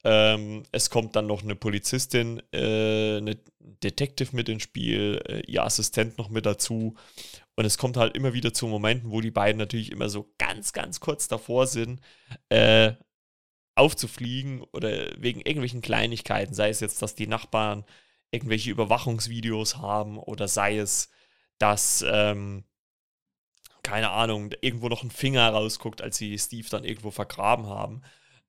Ähm, es kommt dann noch eine Polizistin, äh, eine Detective mit ins Spiel, äh, ihr Assistent noch mit dazu. Und es kommt halt immer wieder zu Momenten, wo die beiden natürlich immer so ganz, ganz kurz davor sind, äh, aufzufliegen oder wegen irgendwelchen Kleinigkeiten. Sei es jetzt, dass die Nachbarn irgendwelche Überwachungsvideos haben oder sei es, dass ähm, keine Ahnung, irgendwo noch ein Finger rausguckt, als sie Steve dann irgendwo vergraben haben.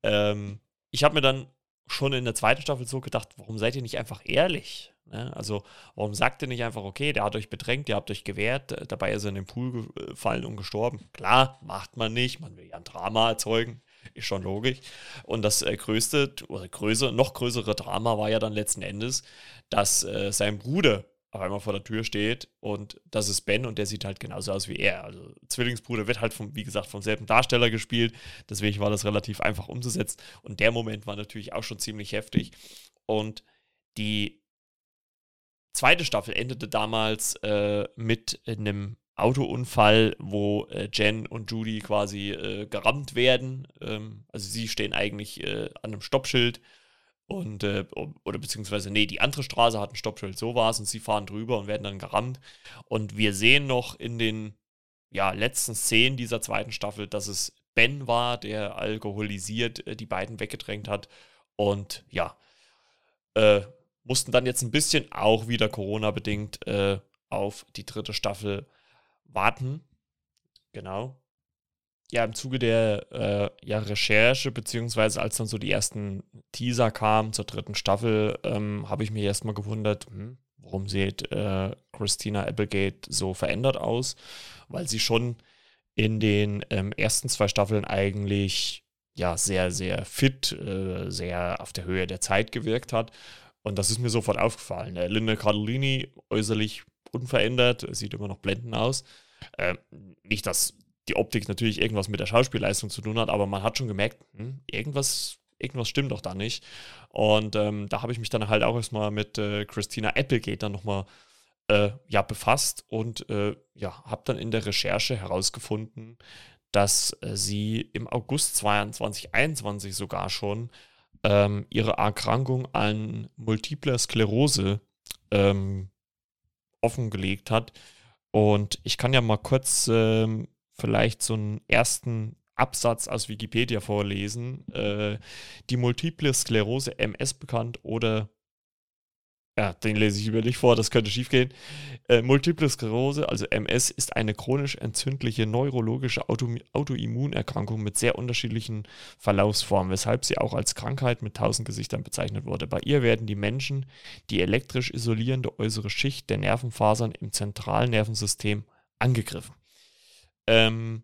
Ähm, ich habe mir dann schon in der zweiten Staffel so gedacht, warum seid ihr nicht einfach ehrlich? Ne? Also, warum sagt ihr nicht einfach, okay, der hat euch bedrängt, ihr habt euch gewehrt, äh, dabei ist er in den Pool gefallen und gestorben? Klar, macht man nicht, man will ja ein Drama erzeugen, ist schon logisch. Und das äh, größte, oder größere, noch größere Drama war ja dann letzten Endes, dass äh, sein Bruder auf einmal vor der Tür steht und das ist Ben und der sieht halt genauso aus wie er. Also Zwillingsbruder wird halt vom, wie gesagt, vom selben Darsteller gespielt, deswegen war das relativ einfach umzusetzen und der Moment war natürlich auch schon ziemlich heftig und die zweite Staffel endete damals äh, mit einem Autounfall, wo äh, Jen und Judy quasi äh, gerammt werden. Ähm, also sie stehen eigentlich äh, an einem Stoppschild und, äh, oder beziehungsweise, nee, die andere Straße hat ein Stoppschild, so war es, und sie fahren drüber und werden dann gerammt. Und wir sehen noch in den ja, letzten Szenen dieser zweiten Staffel, dass es Ben war, der alkoholisiert äh, die beiden weggedrängt hat. Und ja, äh, mussten dann jetzt ein bisschen auch wieder Corona-bedingt äh, auf die dritte Staffel warten. Genau ja, im Zuge der äh, ja, Recherche, beziehungsweise als dann so die ersten Teaser kamen zur dritten Staffel, ähm, habe ich mir erstmal gewundert, hm, warum sieht äh, Christina Applegate so verändert aus? Weil sie schon in den ähm, ersten zwei Staffeln eigentlich ja sehr, sehr fit, äh, sehr auf der Höhe der Zeit gewirkt hat. Und das ist mir sofort aufgefallen. Äh, Linda Cardellini äußerlich unverändert, sieht immer noch blendend aus. Ähm, nicht, dass die Optik natürlich irgendwas mit der Schauspielleistung zu tun hat, aber man hat schon gemerkt, hm, irgendwas, irgendwas stimmt doch da nicht. Und ähm, da habe ich mich dann halt auch erstmal mit äh, Christina Applegate dann nochmal äh, ja, befasst und äh, ja, habe dann in der Recherche herausgefunden, dass äh, sie im August 2021 sogar schon ähm, ihre Erkrankung an multipler Sklerose ähm, offengelegt hat. Und ich kann ja mal kurz ähm, vielleicht so einen ersten Absatz aus Wikipedia vorlesen. Äh, die multiple Sklerose MS bekannt oder ja, den lese ich über nicht vor, das könnte schiefgehen. Äh, Multiple Sklerose, also MS, ist eine chronisch entzündliche neurologische Auto Autoimmunerkrankung mit sehr unterschiedlichen Verlaufsformen, weshalb sie auch als Krankheit mit tausend Gesichtern bezeichnet wurde. Bei ihr werden die Menschen die elektrisch isolierende äußere Schicht der Nervenfasern im zentralen Nervensystem angegriffen. Ähm,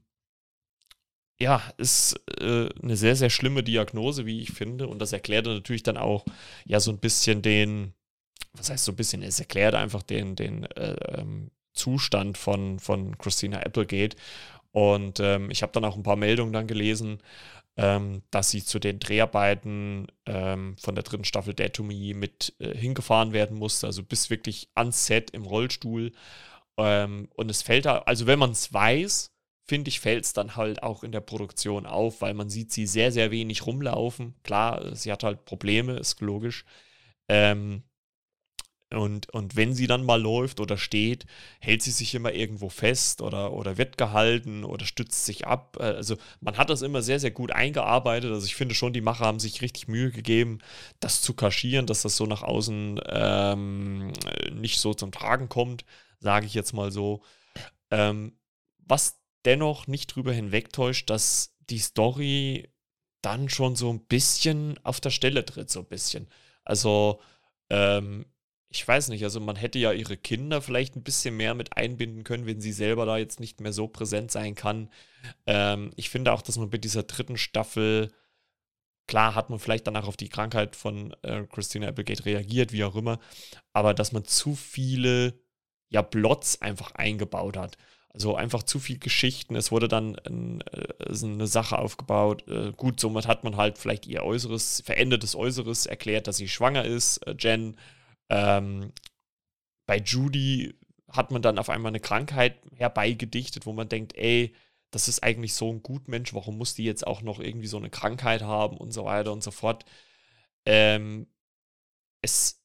ja, ist äh, eine sehr, sehr schlimme Diagnose, wie ich finde. Und das erklärt natürlich dann auch ja so ein bisschen den, was heißt so ein bisschen, es erklärt einfach den, den äh, ähm, Zustand von, von Christina Applegate. Und ähm, ich habe dann auch ein paar Meldungen dann gelesen, ähm, dass sie zu den Dreharbeiten ähm, von der dritten Staffel Dead to Me mit äh, hingefahren werden musste, also bis wirklich ans Set im Rollstuhl. Ähm, und es fällt da, also wenn man es weiß, finde ich, fällt es dann halt auch in der Produktion auf, weil man sieht sie sehr, sehr wenig rumlaufen. Klar, sie hat halt Probleme, ist logisch. Ähm, und, und wenn sie dann mal läuft oder steht, hält sie sich immer irgendwo fest oder, oder wird gehalten oder stützt sich ab. Äh, also man hat das immer sehr, sehr gut eingearbeitet. Also ich finde schon, die Macher haben sich richtig Mühe gegeben, das zu kaschieren, dass das so nach außen ähm, nicht so zum Tragen kommt, sage ich jetzt mal so. Ähm, was dennoch nicht drüber hinwegtäuscht, dass die Story dann schon so ein bisschen auf der Stelle tritt, so ein bisschen. Also, ähm, ich weiß nicht, also man hätte ja ihre Kinder vielleicht ein bisschen mehr mit einbinden können, wenn sie selber da jetzt nicht mehr so präsent sein kann. Ähm, ich finde auch, dass man mit dieser dritten Staffel, klar hat man vielleicht danach auf die Krankheit von äh, Christina Applegate reagiert, wie auch immer, aber dass man zu viele ja, Plots einfach eingebaut hat. Also einfach zu viel Geschichten. Es wurde dann ein, äh, eine Sache aufgebaut. Äh, gut, somit hat man halt vielleicht ihr äußeres, verändertes Äußeres erklärt, dass sie schwanger ist, äh, Jen ähm, bei Judy hat man dann auf einmal eine Krankheit herbeigedichtet, wo man denkt, ey, das ist eigentlich so ein Gutmensch, warum muss die jetzt auch noch irgendwie so eine Krankheit haben und so weiter und so fort. Ähm, es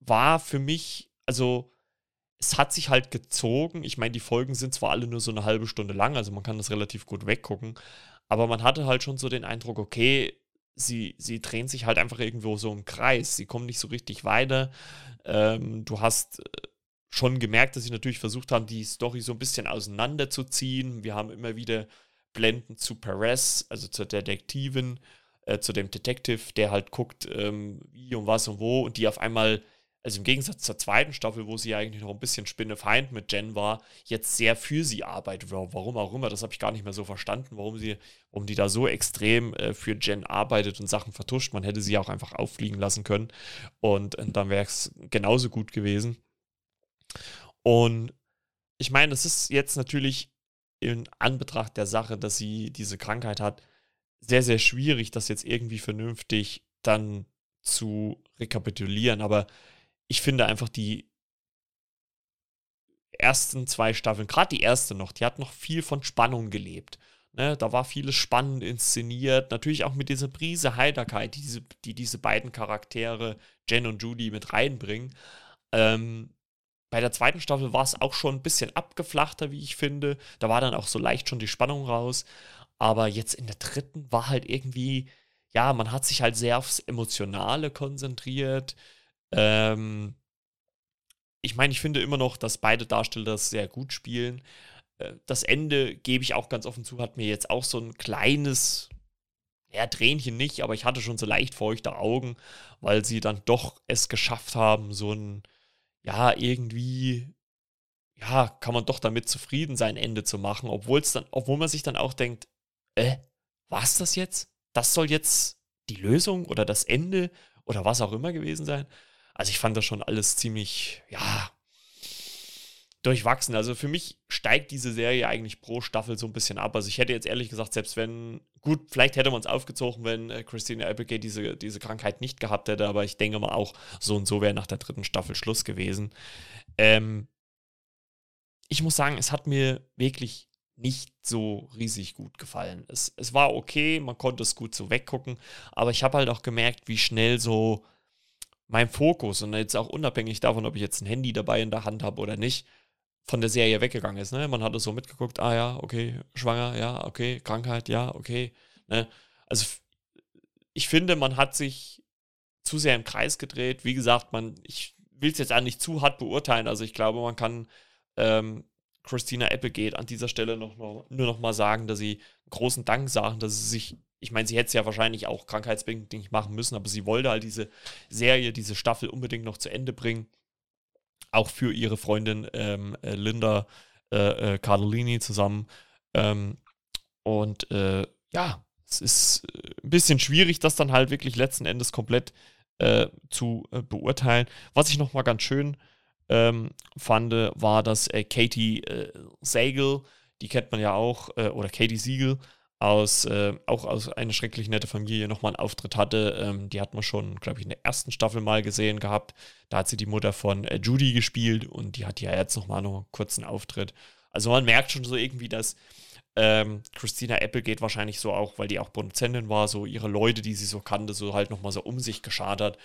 war für mich, also es hat sich halt gezogen. Ich meine, die Folgen sind zwar alle nur so eine halbe Stunde lang, also man kann das relativ gut weggucken, aber man hatte halt schon so den Eindruck, okay, sie, sie drehen sich halt einfach irgendwo so im Kreis. Sie kommen nicht so richtig weiter. Ähm, du hast äh, schon gemerkt, dass sie natürlich versucht haben, die Story so ein bisschen auseinanderzuziehen. Wir haben immer wieder Blenden zu Perez, also zur Detektivin, äh, zu dem Detective, der halt guckt, ähm, wie und was und wo und die auf einmal also im Gegensatz zur zweiten Staffel, wo sie eigentlich noch ein bisschen Spinnefeind mit Jen war, jetzt sehr für sie arbeitet. Warum auch immer, das habe ich gar nicht mehr so verstanden, warum sie, warum die da so extrem äh, für Jen arbeitet und Sachen vertuscht. Man hätte sie auch einfach auffliegen lassen können und, und dann wäre es genauso gut gewesen. Und ich meine, es ist jetzt natürlich in Anbetracht der Sache, dass sie diese Krankheit hat, sehr, sehr schwierig, das jetzt irgendwie vernünftig dann zu rekapitulieren. Aber ich finde einfach die ersten zwei Staffeln, gerade die erste noch, die hat noch viel von Spannung gelebt. Ne, da war vieles spannend inszeniert, natürlich auch mit dieser Prise Heiterkeit, die diese, die diese beiden Charaktere, Jen und Judy, mit reinbringen. Ähm, bei der zweiten Staffel war es auch schon ein bisschen abgeflachter, wie ich finde. Da war dann auch so leicht schon die Spannung raus. Aber jetzt in der dritten war halt irgendwie, ja, man hat sich halt sehr aufs Emotionale konzentriert. Ähm, ich meine, ich finde immer noch, dass beide Darsteller das sehr gut spielen. Äh, das Ende, gebe ich auch ganz offen zu, hat mir jetzt auch so ein kleines, ja, Tränchen nicht, aber ich hatte schon so leicht feuchte Augen, weil sie dann doch es geschafft haben, so ein, ja, irgendwie, ja, kann man doch damit zufrieden sein, Ende zu machen, obwohl es dann, obwohl man sich dann auch denkt, äh, was das jetzt? Das soll jetzt die Lösung oder das Ende oder was auch immer gewesen sein. Also ich fand das schon alles ziemlich, ja, durchwachsen. Also für mich steigt diese Serie eigentlich pro Staffel so ein bisschen ab. Also ich hätte jetzt ehrlich gesagt, selbst wenn, gut, vielleicht hätte man es aufgezogen, wenn äh, Christina Applegate diese, diese Krankheit nicht gehabt hätte, aber ich denke mal auch, so und so wäre nach der dritten Staffel Schluss gewesen. Ähm, ich muss sagen, es hat mir wirklich nicht so riesig gut gefallen. Es, es war okay, man konnte es gut so weggucken, aber ich habe halt auch gemerkt, wie schnell so mein Fokus und jetzt auch unabhängig davon, ob ich jetzt ein Handy dabei in der Hand habe oder nicht, von der Serie weggegangen ist. Ne? Man hat es so mitgeguckt, ah ja, okay, schwanger, ja, okay, Krankheit, ja, okay. Ne? Also ich finde, man hat sich zu sehr im Kreis gedreht. Wie gesagt, man, ich will es jetzt auch nicht zu hart beurteilen. Also ich glaube, man kann ähm, Christina Applegate an dieser Stelle noch, noch, nur noch mal sagen, dass sie großen Dank sagen, dass sie sich ich meine, sie hätte es ja wahrscheinlich auch krankheitsbedingt nicht machen müssen, aber sie wollte halt diese Serie, diese Staffel unbedingt noch zu Ende bringen. Auch für ihre Freundin ähm, äh, Linda äh, äh, Cardellini zusammen. Ähm, und äh, ja, es ist äh, ein bisschen schwierig, das dann halt wirklich letzten Endes komplett zu beurteilen. Was ich nochmal ganz schön ähm, fand, war, dass Katie Sagal, die kennt man ja auch, oder Katie Siegel, aus, äh, auch aus einer schrecklich nette Familie nochmal einen Auftritt hatte. Ähm, die hat man schon, glaube ich, in der ersten Staffel mal gesehen gehabt. Da hat sie die Mutter von äh, Judy gespielt und die hat ja jetzt nochmal noch einen kurzen Auftritt. Also man merkt schon so irgendwie, dass ähm, Christina Applegate wahrscheinlich so auch, weil die auch Produzentin war, so ihre Leute, die sie so kannte, so halt nochmal so um sich geschadert.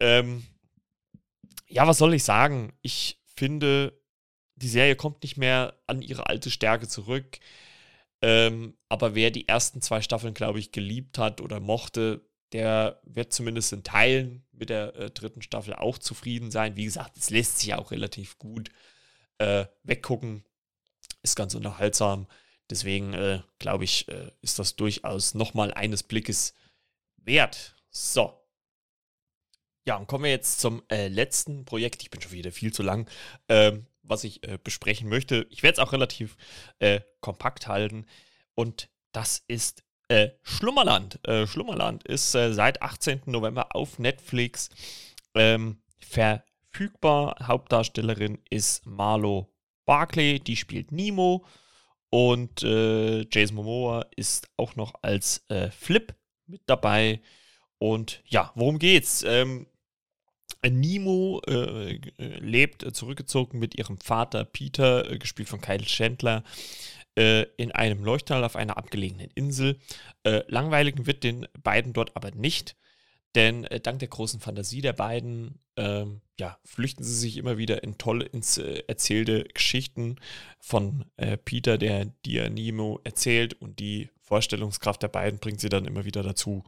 Ähm, ja, was soll ich sagen? Ich finde, die Serie kommt nicht mehr an ihre alte Stärke zurück. Ähm, aber wer die ersten zwei Staffeln, glaube ich, geliebt hat oder mochte, der wird zumindest in Teilen mit der äh, dritten Staffel auch zufrieden sein. Wie gesagt, es lässt sich auch relativ gut äh, weggucken. Ist ganz unterhaltsam. Deswegen äh, glaube ich, äh, ist das durchaus nochmal eines Blickes wert. So. Ja, und kommen wir jetzt zum äh, letzten Projekt. Ich bin schon wieder viel zu lang, ähm, was ich äh, besprechen möchte. Ich werde es auch relativ äh, kompakt halten. Und das ist äh, Schlummerland. Äh, Schlummerland ist äh, seit 18. November auf Netflix ähm, verfügbar. Hauptdarstellerin ist Marlo Barclay, die spielt Nemo. Und Jason Momoa ist auch noch als Flip mit dabei. Und ja, worum geht's? Ähm, Nemo äh, lebt äh, zurückgezogen mit ihrem Vater Peter, äh, gespielt von Kyle Chandler, äh, in einem Leuchtturm auf einer abgelegenen Insel. Äh, langweilig wird den beiden dort aber nicht, denn äh, dank der großen Fantasie der beiden ähm, ja, flüchten sie sich immer wieder in toll ins, erzählte Geschichten von Peter, der dir Nemo erzählt und die Vorstellungskraft der beiden bringt sie dann immer wieder dazu,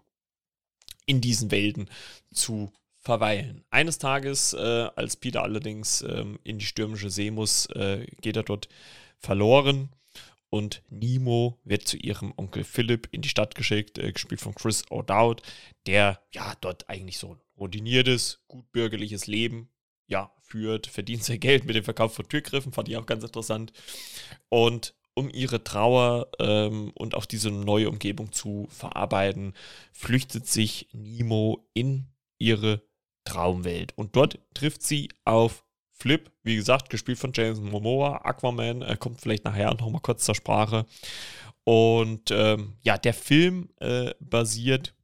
in diesen Welten zu verweilen. Eines Tages, äh, als Peter allerdings ähm, in die stürmische See muss, äh, geht er dort verloren und Nemo wird zu ihrem Onkel Philip in die Stadt geschickt, äh, gespielt von Chris O'Dowd, der ja dort eigentlich so ein routинiertes, gutbürgerliches Leben ja, führt, verdient sein Geld mit dem Verkauf von Türgriffen, fand ich auch ganz interessant. Und um ihre Trauer ähm, und auch diese neue Umgebung zu verarbeiten, flüchtet sich Nemo in ihre Traumwelt. Und dort trifft sie auf Flip, wie gesagt, gespielt von Jason Momoa, Aquaman, er kommt vielleicht nachher noch mal kurz zur Sprache. Und ähm, ja, der Film äh, basiert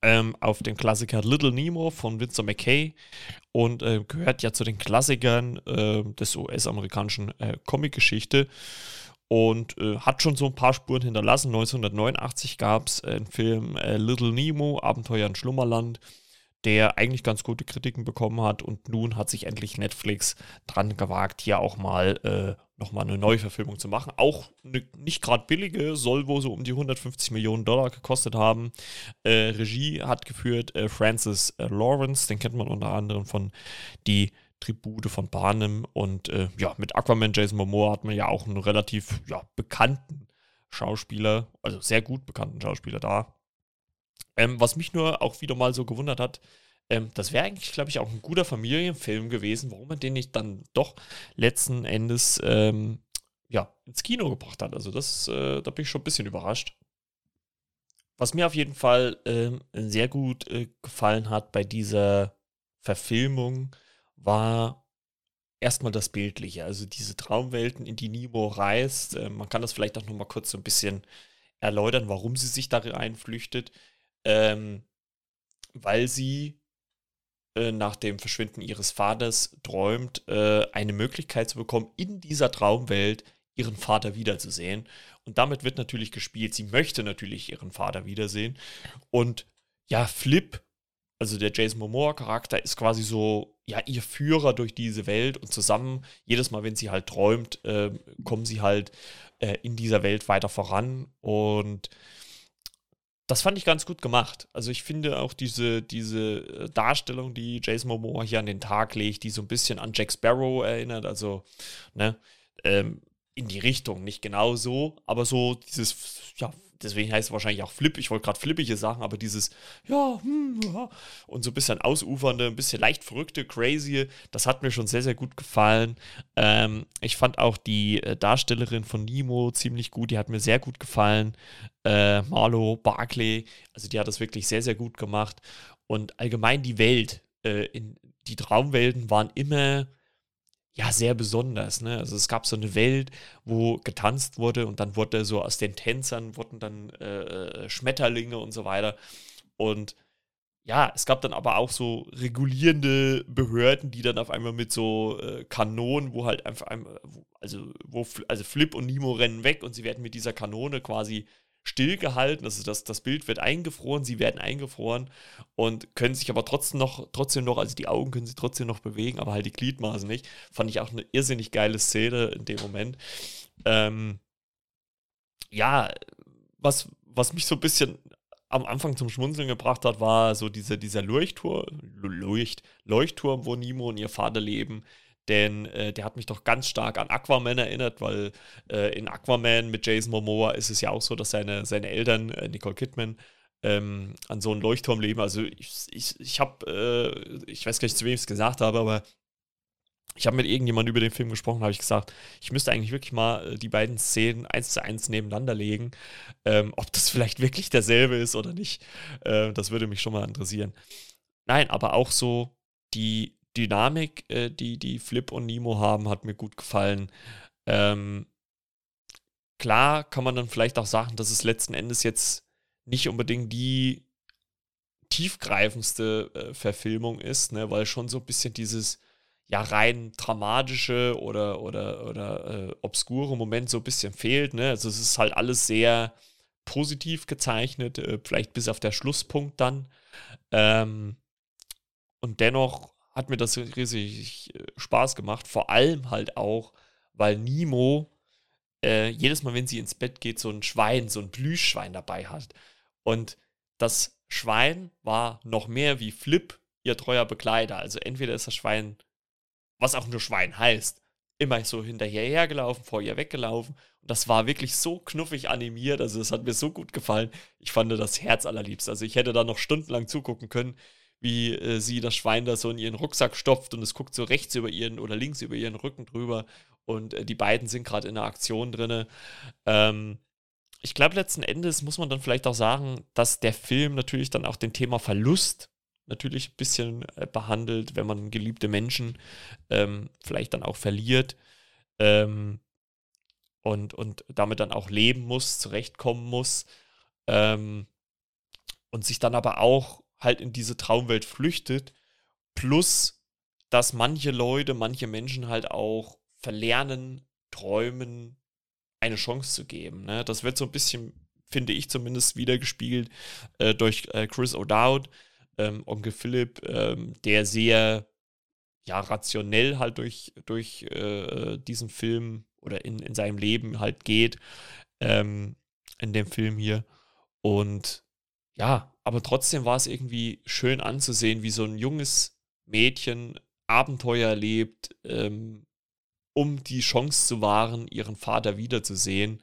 ähm, auf dem Klassiker Little Nemo von Vincent McKay und äh, gehört ja zu den Klassikern äh, des US-amerikanischen äh, Comic-Geschichte und äh, hat schon so ein paar Spuren hinterlassen. 1989 gab es einen Film äh, Little Nemo, Abenteuer in Schlummerland der eigentlich ganz gute Kritiken bekommen hat und nun hat sich endlich Netflix dran gewagt, hier auch mal äh, nochmal eine Neuverfilmung zu machen. Auch eine nicht gerade billige, soll wohl so um die 150 Millionen Dollar gekostet haben. Äh, Regie hat geführt äh, Francis äh, Lawrence, den kennt man unter anderem von die Tribute von Barnum und äh, ja, mit Aquaman Jason Momoa hat man ja auch einen relativ ja, bekannten Schauspieler, also sehr gut bekannten Schauspieler da. Ähm, was mich nur auch wieder mal so gewundert hat, ähm, das wäre eigentlich, glaube ich, auch ein guter Familienfilm gewesen, warum man den nicht dann doch letzten Endes ähm, ja, ins Kino gebracht hat. Also das, äh, da bin ich schon ein bisschen überrascht. Was mir auf jeden Fall ähm, sehr gut äh, gefallen hat bei dieser Verfilmung, war erstmal das Bildliche, also diese Traumwelten, in die Nemo reist. Äh, man kann das vielleicht auch noch mal kurz so ein bisschen erläutern, warum sie sich da reinflüchtet ähm, weil sie äh, nach dem Verschwinden ihres Vaters träumt, äh, eine Möglichkeit zu bekommen, in dieser Traumwelt ihren Vater wiederzusehen. Und damit wird natürlich gespielt, sie möchte natürlich ihren Vater wiedersehen. Und ja, Flip, also der Jason Momoa-Charakter, ist quasi so, ja, ihr Führer durch diese Welt und zusammen, jedes Mal, wenn sie halt träumt, äh, kommen sie halt äh, in dieser Welt weiter voran. Und das fand ich ganz gut gemacht. Also ich finde auch diese, diese äh, Darstellung, die Jason Momoa hier an den Tag legt, die so ein bisschen an Jack Sparrow erinnert, also ne, ähm, in die Richtung, nicht genau so, aber so dieses, ja, deswegen heißt es wahrscheinlich auch Flip, ich wollte gerade flippige Sachen, aber dieses, ja, hm, ja, und so ein bisschen ausufernde, ein bisschen leicht verrückte, crazy, das hat mir schon sehr, sehr gut gefallen. Ähm, ich fand auch die äh, Darstellerin von Nemo ziemlich gut, die hat mir sehr gut gefallen. Äh, Marlo Barclay, also die hat das wirklich sehr, sehr gut gemacht. Und allgemein die Welt, äh, in, die Traumwelten waren immer ja sehr besonders. Ne? Also es gab so eine Welt, wo getanzt wurde und dann wurde so aus den Tänzern wurden dann äh, Schmetterlinge und so weiter. Und ja, es gab dann aber auch so regulierende Behörden, die dann auf einmal mit so äh, Kanonen, wo halt einfach, also wo also Flip und Nemo rennen weg und sie werden mit dieser Kanone quasi stillgehalten. Also das, das Bild wird eingefroren, sie werden eingefroren und können sich aber trotzdem noch, trotzdem noch, also die Augen können sich trotzdem noch bewegen, aber halt die Gliedmaßen nicht. Fand ich auch eine irrsinnig geile Szene in dem Moment. Ähm, ja, was, was mich so ein bisschen am Anfang zum Schmunzeln gebracht hat, war so diese, dieser Leuchtturm, Leucht, Leuchtturm, wo Nemo und ihr Vater leben denn äh, der hat mich doch ganz stark an Aquaman erinnert, weil äh, in Aquaman mit Jason Momoa ist es ja auch so, dass seine, seine Eltern, äh, Nicole Kidman, ähm, an so einem Leuchtturm leben. Also ich, ich, ich habe, äh, ich weiß gar nicht, zu wem ich es gesagt habe, aber ich habe mit irgendjemandem über den Film gesprochen, habe ich gesagt, ich müsste eigentlich wirklich mal äh, die beiden Szenen eins zu eins nebeneinander legen. Ähm, ob das vielleicht wirklich derselbe ist oder nicht, äh, das würde mich schon mal interessieren. Nein, aber auch so die Dynamik, äh, die die Flip und Nemo haben, hat mir gut gefallen. Ähm, klar kann man dann vielleicht auch sagen, dass es letzten Endes jetzt nicht unbedingt die tiefgreifendste äh, Verfilmung ist, ne, weil schon so ein bisschen dieses ja rein dramatische oder oder oder äh, obskure Moment so ein bisschen fehlt, ne? Also es ist halt alles sehr positiv gezeichnet, äh, vielleicht bis auf der Schlusspunkt dann. Ähm, und dennoch hat mir das riesig äh, Spaß gemacht, vor allem halt auch, weil Nemo äh, jedes Mal, wenn sie ins Bett geht, so ein Schwein, so ein Plüschschwein dabei hat. Und das Schwein war noch mehr wie Flip, ihr treuer Begleiter. Also entweder ist das Schwein, was auch nur Schwein heißt, immer so hinterher gelaufen, vor ihr weggelaufen. Und das war wirklich so knuffig animiert. Also das hat mir so gut gefallen. Ich fand das Herz allerliebst. Also ich hätte da noch stundenlang zugucken können, wie äh, sie das Schwein da so in ihren Rucksack stopft und es guckt so rechts über ihren oder links über ihren Rücken drüber und äh, die beiden sind gerade in einer Aktion drin. Ähm, ich glaube, letzten Endes muss man dann vielleicht auch sagen, dass der Film natürlich dann auch den Thema Verlust natürlich ein bisschen äh, behandelt, wenn man geliebte Menschen ähm, vielleicht dann auch verliert ähm, und, und damit dann auch leben muss, zurechtkommen muss ähm, und sich dann aber auch halt in diese Traumwelt flüchtet, plus dass manche Leute, manche Menschen halt auch verlernen, träumen, eine Chance zu geben. Ne? Das wird so ein bisschen, finde ich zumindest, wiedergespiegelt äh, durch äh, Chris O'Dowd, ähm, Onkel Philipp, ähm, der sehr ja, rationell halt durch, durch äh, diesen Film oder in, in seinem Leben halt geht, ähm, in dem Film hier. Und ja, aber trotzdem war es irgendwie schön anzusehen, wie so ein junges Mädchen Abenteuer erlebt, ähm, um die Chance zu wahren, ihren Vater wiederzusehen.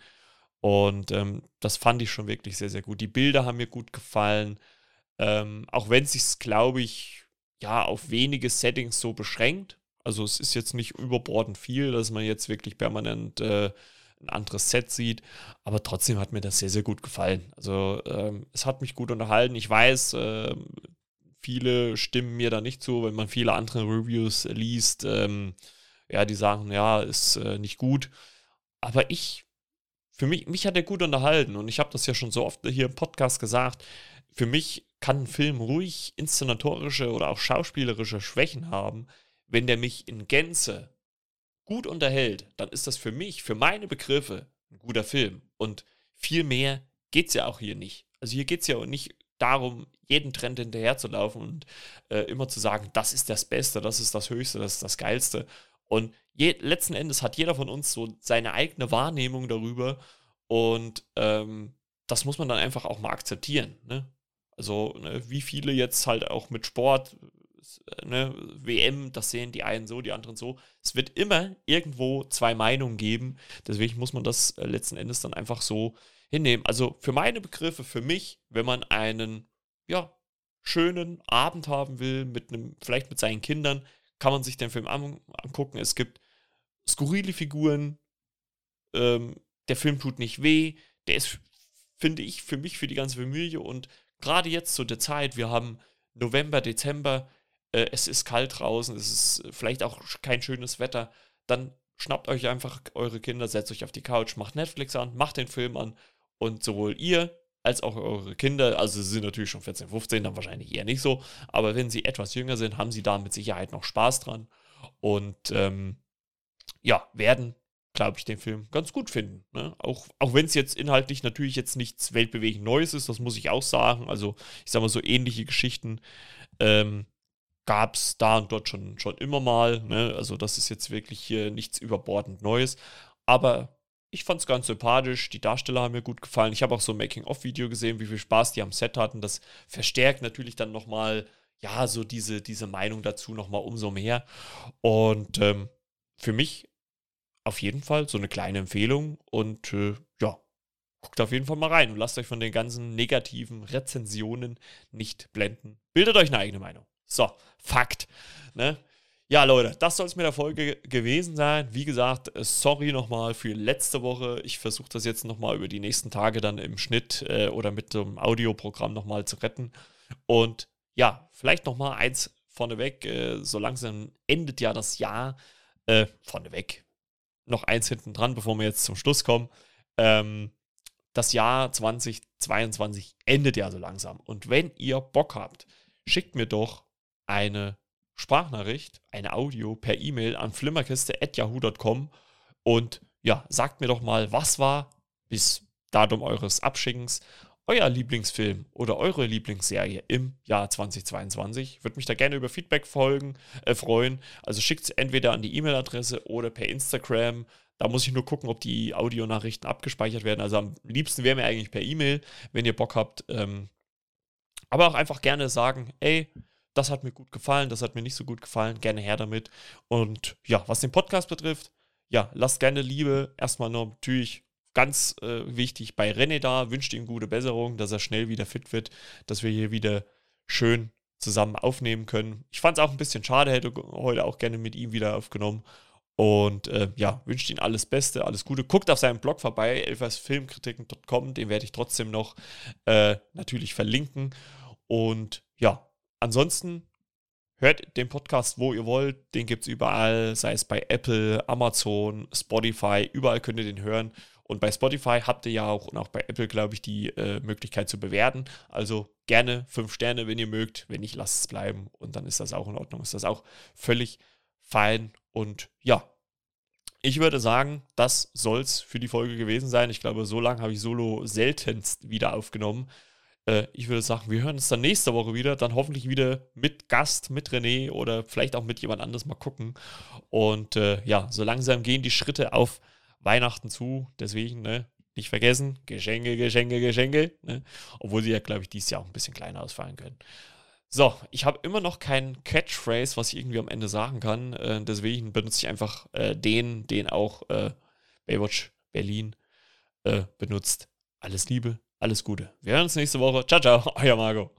Und ähm, das fand ich schon wirklich sehr, sehr gut. Die Bilder haben mir gut gefallen. Ähm, auch wenn es sich, glaube ich, ja, auf wenige Settings so beschränkt. Also es ist jetzt nicht überbordend viel, dass man jetzt wirklich permanent äh, ein anderes Set sieht. Aber trotzdem hat mir das sehr, sehr gut gefallen. Also ähm, es hat mich gut unterhalten. Ich weiß, äh, viele stimmen mir da nicht zu, wenn man viele andere Reviews liest. Ähm, ja, die sagen, ja, ist äh, nicht gut. Aber ich, für mich, mich hat er gut unterhalten und ich habe das ja schon so oft hier im Podcast gesagt. Für mich kann ein Film ruhig inszenatorische oder auch schauspielerische Schwächen haben. Wenn der mich in Gänze gut unterhält, dann ist das für mich, für meine Begriffe, ein guter Film. Und viel mehr geht es ja auch hier nicht. Also hier geht es ja auch nicht darum, jeden Trend hinterher zu laufen und äh, immer zu sagen, das ist das Beste, das ist das Höchste, das ist das Geilste. Und je, letzten Endes hat jeder von uns so seine eigene Wahrnehmung darüber und ähm, das muss man dann einfach auch mal akzeptieren. Ne? Also ne, wie viele jetzt halt auch mit Sport, ne, WM, das sehen die einen so, die anderen so. Es wird immer irgendwo zwei Meinungen geben. Deswegen muss man das äh, letzten Endes dann einfach so hinnehmen. Also für meine Begriffe, für mich, wenn man einen, ja, schönen Abend haben will, mit einem, vielleicht mit seinen Kindern, kann man sich den Film an, angucken. Es gibt skurrile Figuren. Ähm, der Film tut nicht weh. Der ist, finde ich, für mich, für die ganze Familie und gerade jetzt zu der Zeit, wir haben November, Dezember, äh, es ist kalt draußen, es ist vielleicht auch kein schönes Wetter, dann schnappt euch einfach eure Kinder, setzt euch auf die Couch, macht Netflix an, macht den Film an und sowohl ihr als auch eure Kinder, also sie sind natürlich schon 14, 15, dann wahrscheinlich eher nicht so, aber wenn sie etwas jünger sind, haben sie da mit Sicherheit noch Spaß dran und ähm, ja, werden, glaube ich, den Film ganz gut finden. Ne? Auch, auch wenn es jetzt inhaltlich natürlich jetzt nichts weltbewegend Neues ist, das muss ich auch sagen. Also ich sage mal so ähnliche Geschichten ähm, gab es da und dort schon, schon immer mal. Ne? Also das ist jetzt wirklich hier nichts überbordend Neues. Aber ich fand es ganz sympathisch. Die Darsteller haben mir gut gefallen. Ich habe auch so ein Making-of-Video gesehen, wie viel Spaß die am Set hatten. Das verstärkt natürlich dann nochmal, ja, so diese, diese Meinung dazu nochmal umso mehr. Und ähm, für mich auf jeden Fall so eine kleine Empfehlung. Und äh, ja, guckt auf jeden Fall mal rein und lasst euch von den ganzen negativen Rezensionen nicht blenden. Bildet euch eine eigene Meinung. So, Fakt. Ne? Ja, Leute, das soll es mit der Folge gewesen sein. Wie gesagt, sorry nochmal für letzte Woche. Ich versuche das jetzt nochmal über die nächsten Tage dann im Schnitt äh, oder mit dem Audioprogramm nochmal zu retten. Und ja, vielleicht nochmal eins vorneweg. Äh, so langsam endet ja das Jahr. Äh, vorneweg. Noch eins hinten dran, bevor wir jetzt zum Schluss kommen. Ähm, das Jahr 2022 endet ja so langsam. Und wenn ihr Bock habt, schickt mir doch eine Sprachnachricht, eine Audio per E-Mail an flimmerkiste.yahoo.com und ja, sagt mir doch mal, was war bis Datum eures Abschickens euer Lieblingsfilm oder eure Lieblingsserie im Jahr 2022. Würde mich da gerne über Feedback folgen, äh, freuen. Also schickt es entweder an die E-Mail-Adresse oder per Instagram. Da muss ich nur gucken, ob die Audionachrichten abgespeichert werden. Also am liebsten wäre mir eigentlich per E-Mail, wenn ihr Bock habt. Ähm, aber auch einfach gerne sagen, ey, das hat mir gut gefallen, das hat mir nicht so gut gefallen, gerne her damit. Und ja, was den Podcast betrifft, ja, lasst gerne Liebe. Erstmal noch natürlich ganz äh, wichtig bei René da, wünscht ihm gute Besserung, dass er schnell wieder fit wird, dass wir hier wieder schön zusammen aufnehmen können. Ich fand es auch ein bisschen schade, hätte heute auch gerne mit ihm wieder aufgenommen. Und äh, ja, wünscht ihm alles Beste, alles Gute. Guckt auf seinem Blog vorbei, elfersfilmkritiken.com, den werde ich trotzdem noch äh, natürlich verlinken. Und ja, ansonsten hört den Podcast, wo ihr wollt. Den gibt es überall, sei es bei Apple, Amazon, Spotify, überall könnt ihr den hören. Und bei Spotify habt ihr ja auch und auch bei Apple, glaube ich, die äh, Möglichkeit zu bewerten. Also gerne fünf Sterne, wenn ihr mögt. Wenn nicht, lasst es bleiben. Und dann ist das auch in Ordnung. Ist das auch völlig fein. Und ja, ich würde sagen, das soll es für die Folge gewesen sein. Ich glaube, so lange habe ich Solo seltenst wieder aufgenommen. Äh, ich würde sagen, wir hören uns dann nächste Woche wieder. Dann hoffentlich wieder mit Gast, mit René oder vielleicht auch mit jemand anderes mal gucken. Und äh, ja, so langsam gehen die Schritte auf Weihnachten zu. Deswegen, ne, nicht vergessen, Geschenke, Geschenke, Geschenke. Ne? Obwohl sie ja, glaube ich, dieses Jahr auch ein bisschen kleiner ausfallen können. So, ich habe immer noch keinen Catchphrase, was ich irgendwie am Ende sagen kann. Äh, deswegen benutze ich einfach äh, den, den auch äh, Baywatch Berlin äh, benutzt. Alles Liebe, alles Gute. Wir hören uns nächste Woche. Ciao, ciao, euer Marco.